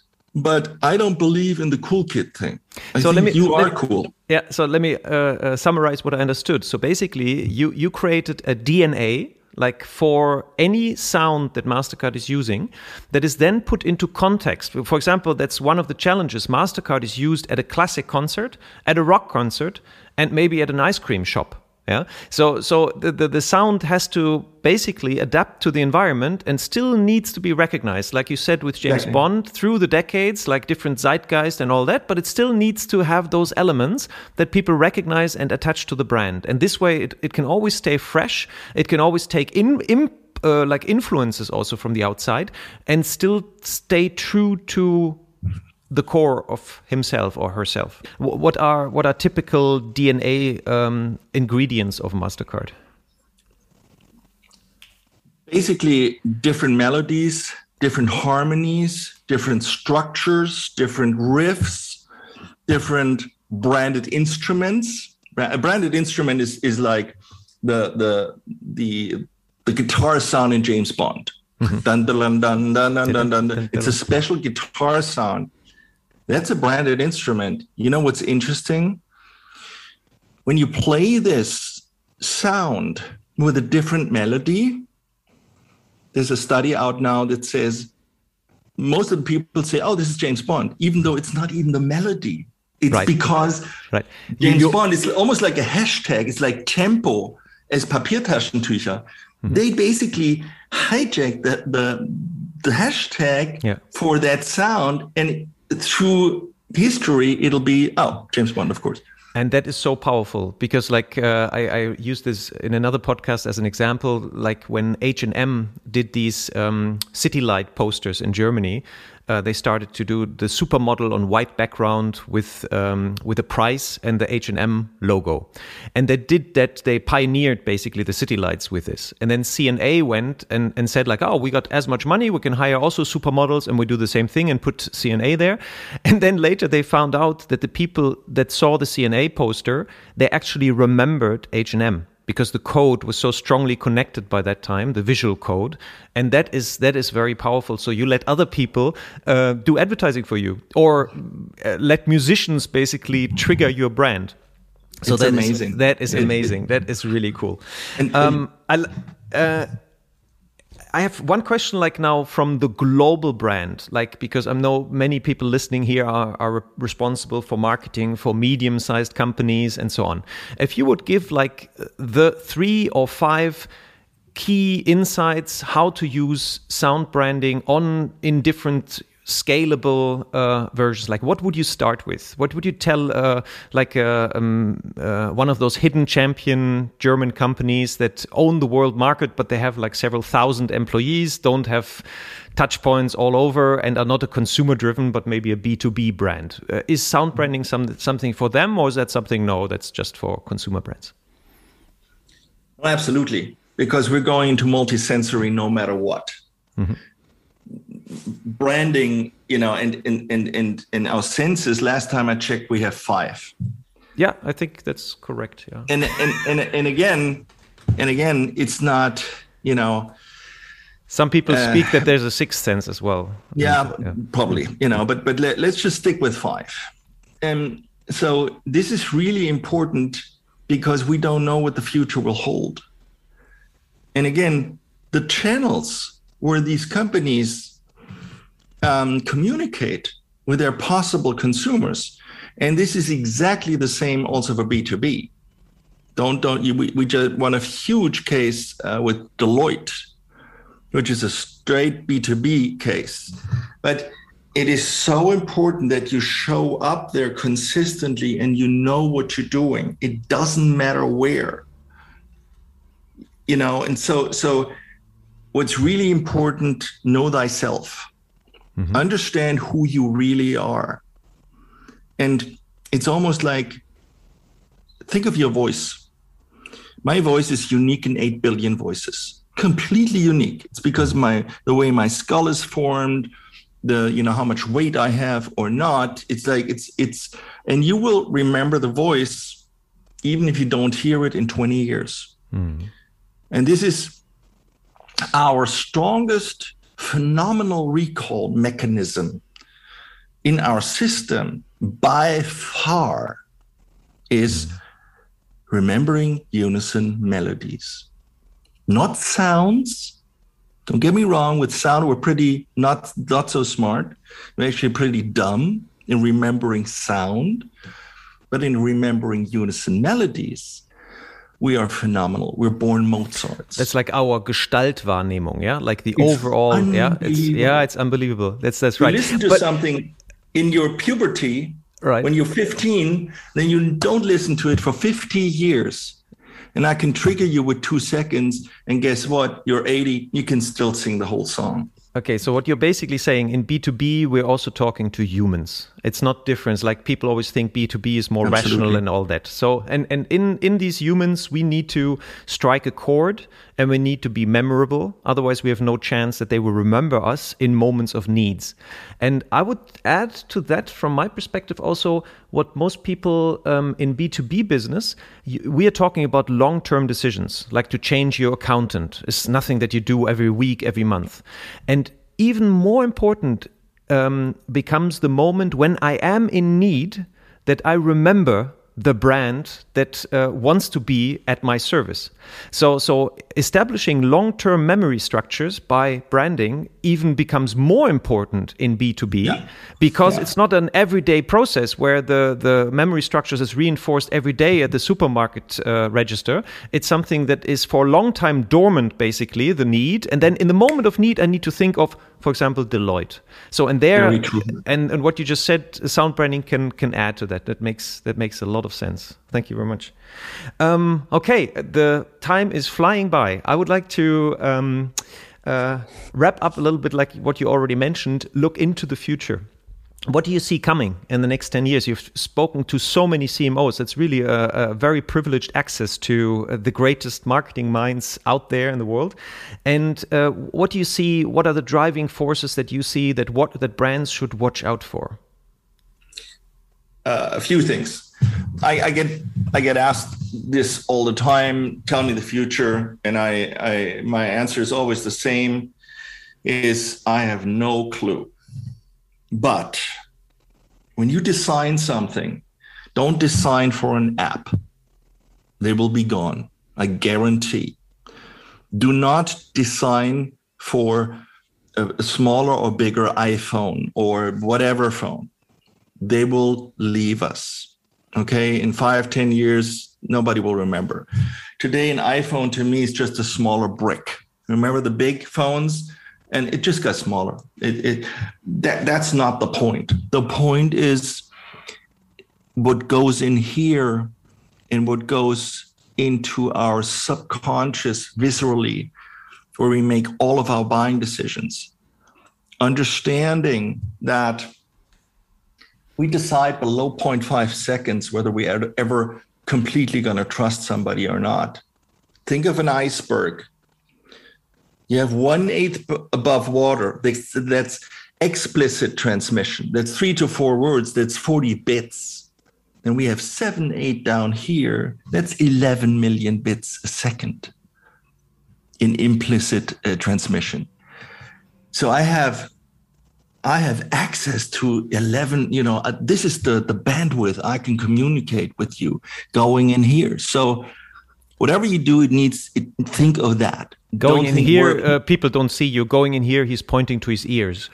but I don't believe in the cool kid thing. I so let me, you are cool. Yeah. So let me uh, uh, summarize what I understood. So basically, you you created a DNA like for any sound that Mastercard is using, that is then put into context. For example, that's one of the challenges. Mastercard is used at a classic concert, at a rock concert, and maybe at an ice cream shop. Yeah. So so the, the, the sound has to basically adapt to the environment and still needs to be recognized, like you said with James exactly. Bond through the decades, like different zeitgeist and all that. But it still needs to have those elements that people recognize and attach to the brand. And this way, it, it can always stay fresh. It can always take in. in uh, like influences also from the outside and still stay true to the core of himself or herself. What are what are typical DNA um, ingredients of Mastercard? Basically, different melodies, different harmonies, different structures, different riffs, different branded instruments. A branded instrument is is like the the the the guitar sound in James Bond. Mm-hmm. Dun, dun, dun, dun, dun, dun, dun, dun. It's a special guitar sound. That's a branded instrument. You know what's interesting? When you play this sound with a different melody, there's a study out now that says most of the people say, "Oh, this is James Bond," even though it's not even the melody. It's right. because right. James you, Bond is almost like a hashtag. It's like tempo as Papiertaschentücher. Mm-hmm. They basically hijack the the, the hashtag yeah. for that sound, and through history, it'll be oh James Bond, of course. And that is so powerful because like uh, I, I used this in another podcast as an example like when h&m did these um, city light posters in germany uh, they started to do the supermodel on white background with um, with a price and the H&M logo. And they did that. They pioneered basically the city lights with this. And then C&A went and, and said like, oh, we got as much money. We can hire also supermodels and we do the same thing and put C&A there. And then later they found out that the people that saw the C&A poster, they actually remembered H&M because the code was so strongly connected by that time, the visual code, and that is that is very powerful. So you let other people uh, do advertising for you, or uh, let musicians basically trigger your brand. So it's that amazing. Is, that is amazing. that is really cool. And, um, I, uh, I have one question like now from the global brand, like because I know many people listening here are, are responsible for marketing for medium sized companies and so on. If you would give like the three or five key insights how to use sound branding on in different scalable uh, versions? Like what would you start with? What would you tell uh, like uh, um, uh, one of those hidden champion german companies that own the world market but they have like several thousand employees don't have touch points all over and are not a consumer driven but maybe a b2b brand? Uh, is sound branding some, something for them or is that something no that's just for consumer brands? Well, absolutely because we're going into multisensory no matter what. Mm -hmm branding, you know, and and and and and our senses. Last time I checked, we have five. Yeah, I think that's correct. Yeah. And and and and again, and again, it's not, you know. Some people uh, speak that there's a sixth sense as well. Yeah, yeah. probably. You know, but but let, let's just stick with five. And so this is really important because we don't know what the future will hold. And again, the channels where these companies um, communicate with their possible consumers. And this is exactly the same also for B2B. Don't, don't, you, we, we just won a huge case uh, with Deloitte, which is a straight B2B case. But it is so important that you show up there consistently and you know what you're doing. It doesn't matter where. You know, and so so what's really important, know thyself mm-hmm. understand who you really are. And it's almost like think of your voice. My voice is unique in 8 billion voices, completely unique. It's because my the way my skull is formed, the you know how much weight I have or not. It's like it's it's and you will remember the voice even if you don't hear it in 20 years. Mm. And this is our strongest phenomenal recall mechanism in our system by far is remembering unison melodies, not sounds. Don't get me wrong, with sound, we're pretty not, not so smart. We're actually pretty dumb in remembering sound, but in remembering unison melodies, we are phenomenal. We're born Mozarts. That's like our Gestaltwahrnehmung, yeah, like the it's overall, yeah, it's yeah, it's unbelievable. That's that's right. You listen to but, something in your puberty, right? When you're 15, then you don't listen to it for 50 years. And I can trigger you with two seconds, and guess what? You're 80, you can still sing the whole song. Okay, so what you're basically saying in B2B, we're also talking to humans It's not different. Like people always think B2B is more Absolutely. rational and all that. So, and, and in, in these humans, we need to strike a chord and we need to be memorable. Otherwise, we have no chance that they will remember us in moments of needs. And I would add to that, from my perspective, also what most people um, in B2B business, we are talking about long term decisions, like to change your accountant. It's nothing that you do every week, every month. And even more important um, becomes the moment when I am in need that I remember the brand that uh, wants to be at my service. So, so establishing long-term memory structures by branding even becomes more important in B2B yeah. because yeah. it's not an everyday process where the, the memory structures is reinforced every day at the supermarket uh, register. It's something that is for a long time dormant, basically, the need. And then in the moment of need, I need to think of for example, Deloitte. So and there and, and what you just said, sound branding can can add to that. That makes that makes a lot of sense. Thank you very much. Um, okay, the time is flying by. I would like to um, uh, wrap up a little bit like what you already mentioned. Look into the future what do you see coming in the next 10 years? You've spoken to so many CMOs. It's really a, a very privileged access to uh, the greatest marketing minds out there in the world. And uh, what do you see? What are the driving forces that you see that what that brands should watch out for? Uh, a few things. I, I, get I get asked this all the time. Tell me the future, and I, I my answer is always the same: is I have no clue but when you design something, don't design for an app. They will be gone. I guarantee. Do not design for a smaller or bigger iPhone or whatever phone. They will leave us. Okay. In five, ten years, nobody will remember. Today, an iPhone to me is just a smaller brick. Remember the big phones? And it just got smaller. It, it that that's not the point. The point is what goes in here and what goes into our subconscious viscerally, where we make all of our buying decisions. Understanding that we decide below 0.5 seconds whether we are ever completely going to trust somebody or not. Think of an iceberg you have one eighth above water. That's, that's explicit transmission. That's three to four words. That's 40 bits. And we have seven, eight down here. That's 11 million bits a second in implicit uh, transmission. So I have I have access to 11, you know, uh, this is the, the bandwidth I can communicate with you going in here. So whatever you do, it needs, it, think of that. Going don't in here, uh, people don't see you. Going in here, he's pointing to his ears.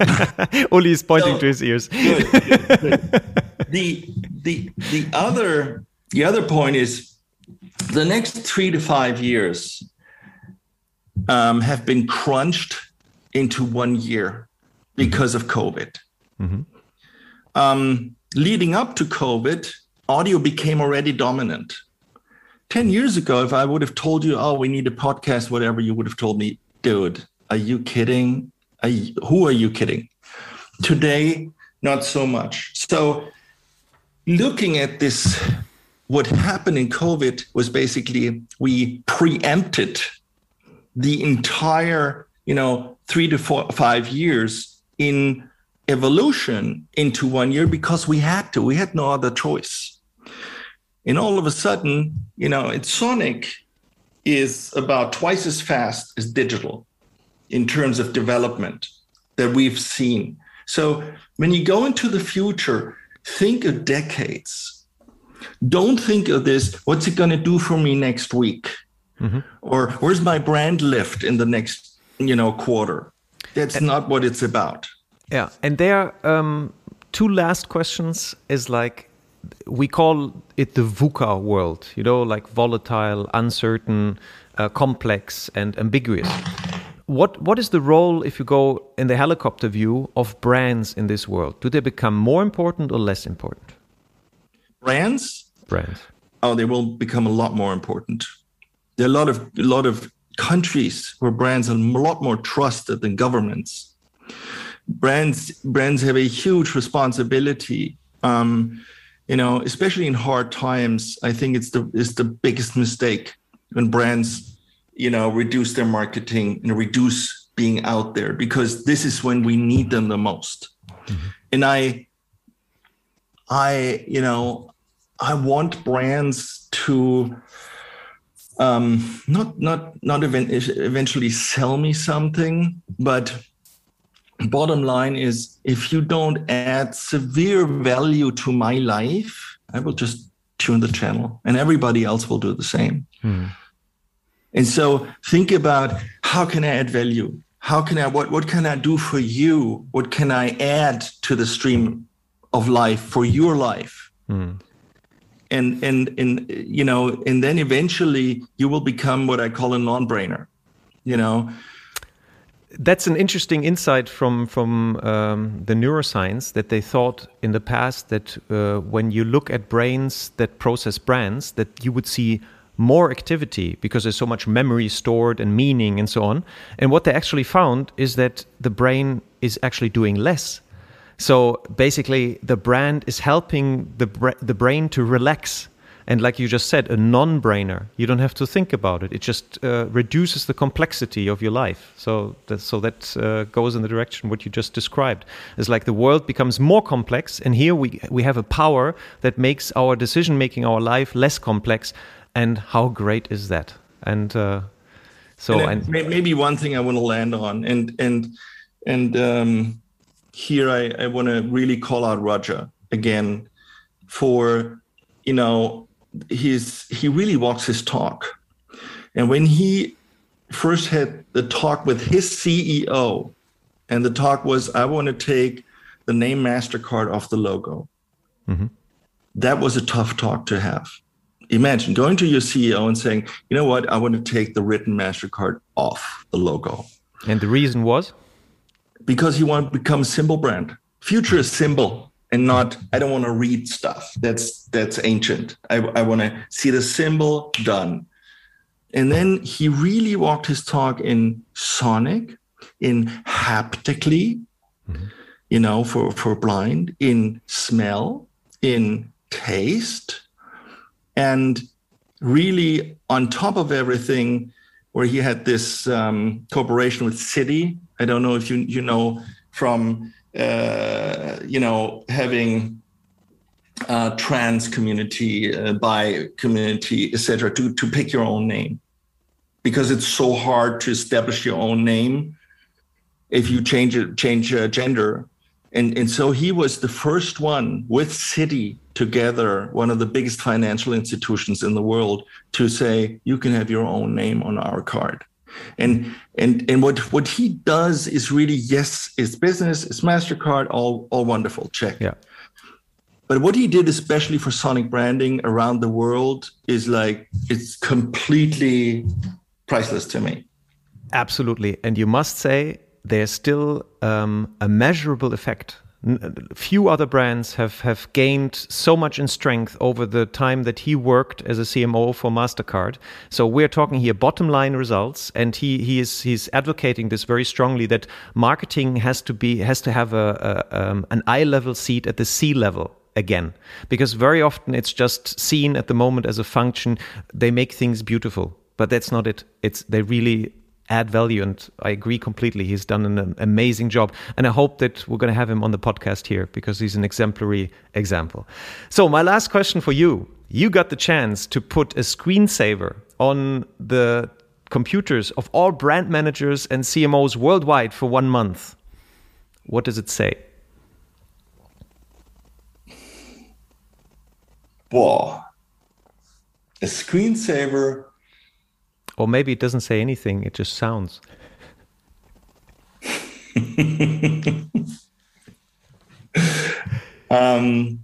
Uli is pointing so, to his ears. good, good, good. The the the other the other point is the next three to five years um, have been crunched into one year because of COVID. Mm-hmm. Um, leading up to COVID, audio became already dominant. 10 years ago, if I would have told you, oh, we need a podcast, whatever, you would have told me, dude, are you kidding? Are you, who are you kidding? Today, not so much. So, looking at this, what happened in COVID was basically we preempted the entire, you know, three to four, five years in evolution into one year because we had to. We had no other choice. And all of a sudden, you know, it's Sonic is about twice as fast as digital in terms of development that we've seen. So when you go into the future, think of decades. Don't think of this, what's it going to do for me next week? Mm-hmm. Or where's my brand lift in the next, you know, quarter? That's and, not what it's about. Yeah. And there um two last questions is like we call it the VUCA world, you know, like volatile, uncertain, uh, complex, and ambiguous. What what is the role, if you go in the helicopter view, of brands in this world? Do they become more important or less important? Brands. Brands. Oh, they will become a lot more important. There are a lot of a lot of countries where brands are a lot more trusted than governments brands brands have a huge responsibility. Um, you know, especially in hard times, I think it's the is the biggest mistake when brands, you know, reduce their marketing and reduce being out there because this is when we need them the most. Mm-hmm. And I, I, you know, I want brands to um, not not not event- eventually sell me something, but bottom line is if you don't add severe value to my life, I will just tune the channel, and everybody else will do the same. Hmm. And so think about how can I add value? How can I what what can I do for you? What can I add to the stream of life for your life? Hmm and and and you know and then eventually you will become what i call a non-brainer you know that's an interesting insight from from um, the neuroscience that they thought in the past that uh, when you look at brains that process brands that you would see more activity because there's so much memory stored and meaning and so on and what they actually found is that the brain is actually doing less so basically, the brand is helping the the brain to relax. And like you just said, a non-brainer. You don't have to think about it. It just uh, reduces the complexity of your life. So that, so that uh, goes in the direction what you just described. It's like the world becomes more complex, and here we we have a power that makes our decision making, our life less complex. And how great is that? And uh, so, and, and maybe one thing I want to land on, and and and um, here I, I want to really call out Raja again for, you know, he's he really walks his talk. And when he first had the talk with his CEO, and the talk was, I want to take the name MasterCard off the logo. Mm-hmm. That was a tough talk to have. Imagine going to your CEO and saying, you know what, I want to take the written MasterCard off the logo. And the reason was? because he want to become a symbol brand. Future is symbol and not I don't want to read stuff. That's that's ancient. I, I want to see the symbol done. And then he really walked his talk in sonic, in haptically, mm-hmm. you know, for, for blind, in smell, in taste, and really on top of everything, where he had this um, cooperation with Citi I don't know if you you know from uh, you know having uh, trans community, uh, bi community, etc. To to pick your own name because it's so hard to establish your own name if you change change uh, gender. And, and so he was the first one with Citi together, one of the biggest financial institutions in the world, to say, you can have your own name on our card. And and and what what he does is really yes, it's business, it's Mastercard, all all wonderful, check. Yeah. But what he did, especially for Sonic branding around the world, is like it's completely priceless to me. Absolutely, and you must say there's still um, a measurable effect few other brands have, have gained so much in strength over the time that he worked as a CMO for Mastercard. So we're talking here bottom line results, and he he is he's advocating this very strongly that marketing has to be has to have a, a um, an eye level seat at the C level again because very often it's just seen at the moment as a function they make things beautiful but that's not it it's they really add value. And I agree completely. He's done an amazing job. And I hope that we're going to have him on the podcast here because he's an exemplary example. So, my last question for you you got the chance to put a screensaver on the computers of all brand managers and CMOs worldwide for one month. What does it say? Whoa. A screensaver or maybe it doesn't say anything, it just sounds. um,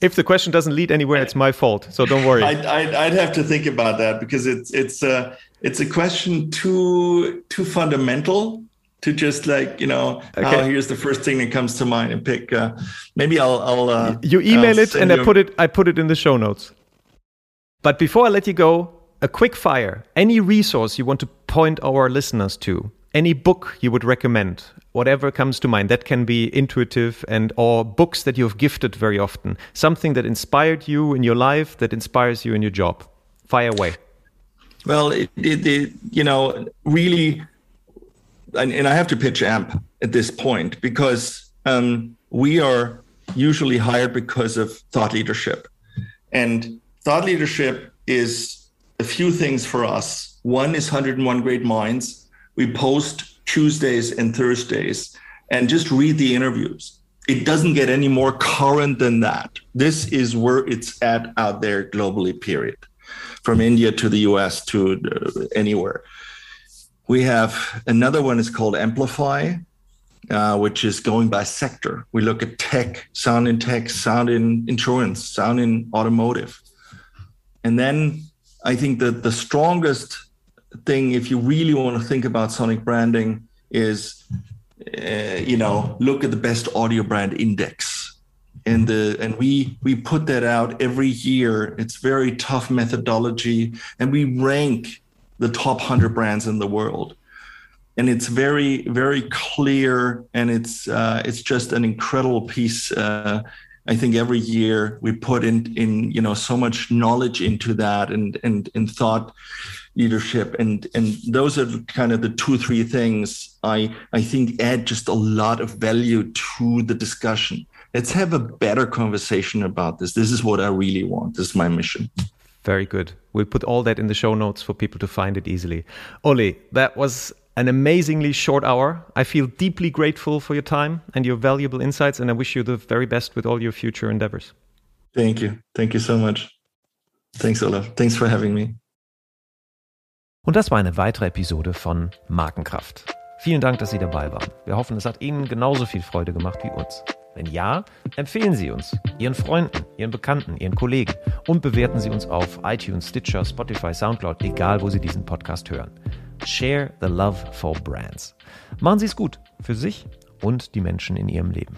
if the question doesn't lead anywhere, it's my fault. So don't worry. I'd, I'd, I'd have to think about that because it's it's a it's a question too too fundamental to just like you know okay. oh here's the first thing that comes to mind and pick. Uh, maybe I'll I'll uh, you email I'll it and I put it I put it in the show notes. But before I let you go, a quick fire, any resource you want to point our listeners to, any book you would recommend, whatever comes to mind. That can be intuitive and or books that you've gifted very often. Something that inspired you in your life, that inspires you in your job. Fire away. Well, it, it, it you know, really, and, and, I have to pitch AMP at this point because um, we are usually hired because of thought leadership. And thought leadership is a few things for us. One is 101 Great Minds. We post Tuesdays and Thursdays and just read the interviews. It doesn't get any more current than that. This is where it's at out there globally, period. From India to the US to uh, anywhere. We have another one is called Amplify, uh, which is going by sector. We look at tech, sound in tech, sound in insurance, sound in automotive. And then I think that the strongest thing, if you really want to think about sonic branding, is uh, you know look at the best audio brand index, and the and we we put that out every year. It's very tough methodology, and we rank the top hundred brands in the world and it's very very clear and it's uh, it's just an incredible piece uh, I think every year we put in in you know so much knowledge into that and and and thought leadership and and those are kind of the two three things I I think add just a lot of value to the discussion. Let's have a better conversation about this. This is what I really want. This is my mission. Very good. We'll put all that in the show notes for people to find it easily. Oli, that was an amazingly short hour. I feel deeply grateful for your time and your valuable insights, and I wish you the very best with all your future endeavors. Thank you. Thank you so much. Thanks, Olaf. Thanks for having me. Und das war eine weitere Episode von Markenkraft. Vielen Dank, dass Sie dabei waren. Wir hoffen, es hat Ihnen genauso viel Freude gemacht wie uns. Wenn ja, empfehlen Sie uns Ihren Freunden, Ihren Bekannten, Ihren Kollegen und bewerten Sie uns auf iTunes, Stitcher, Spotify, Soundcloud, egal wo Sie diesen Podcast hören. Share the love for brands. Machen Sie es gut für sich und die Menschen in Ihrem Leben.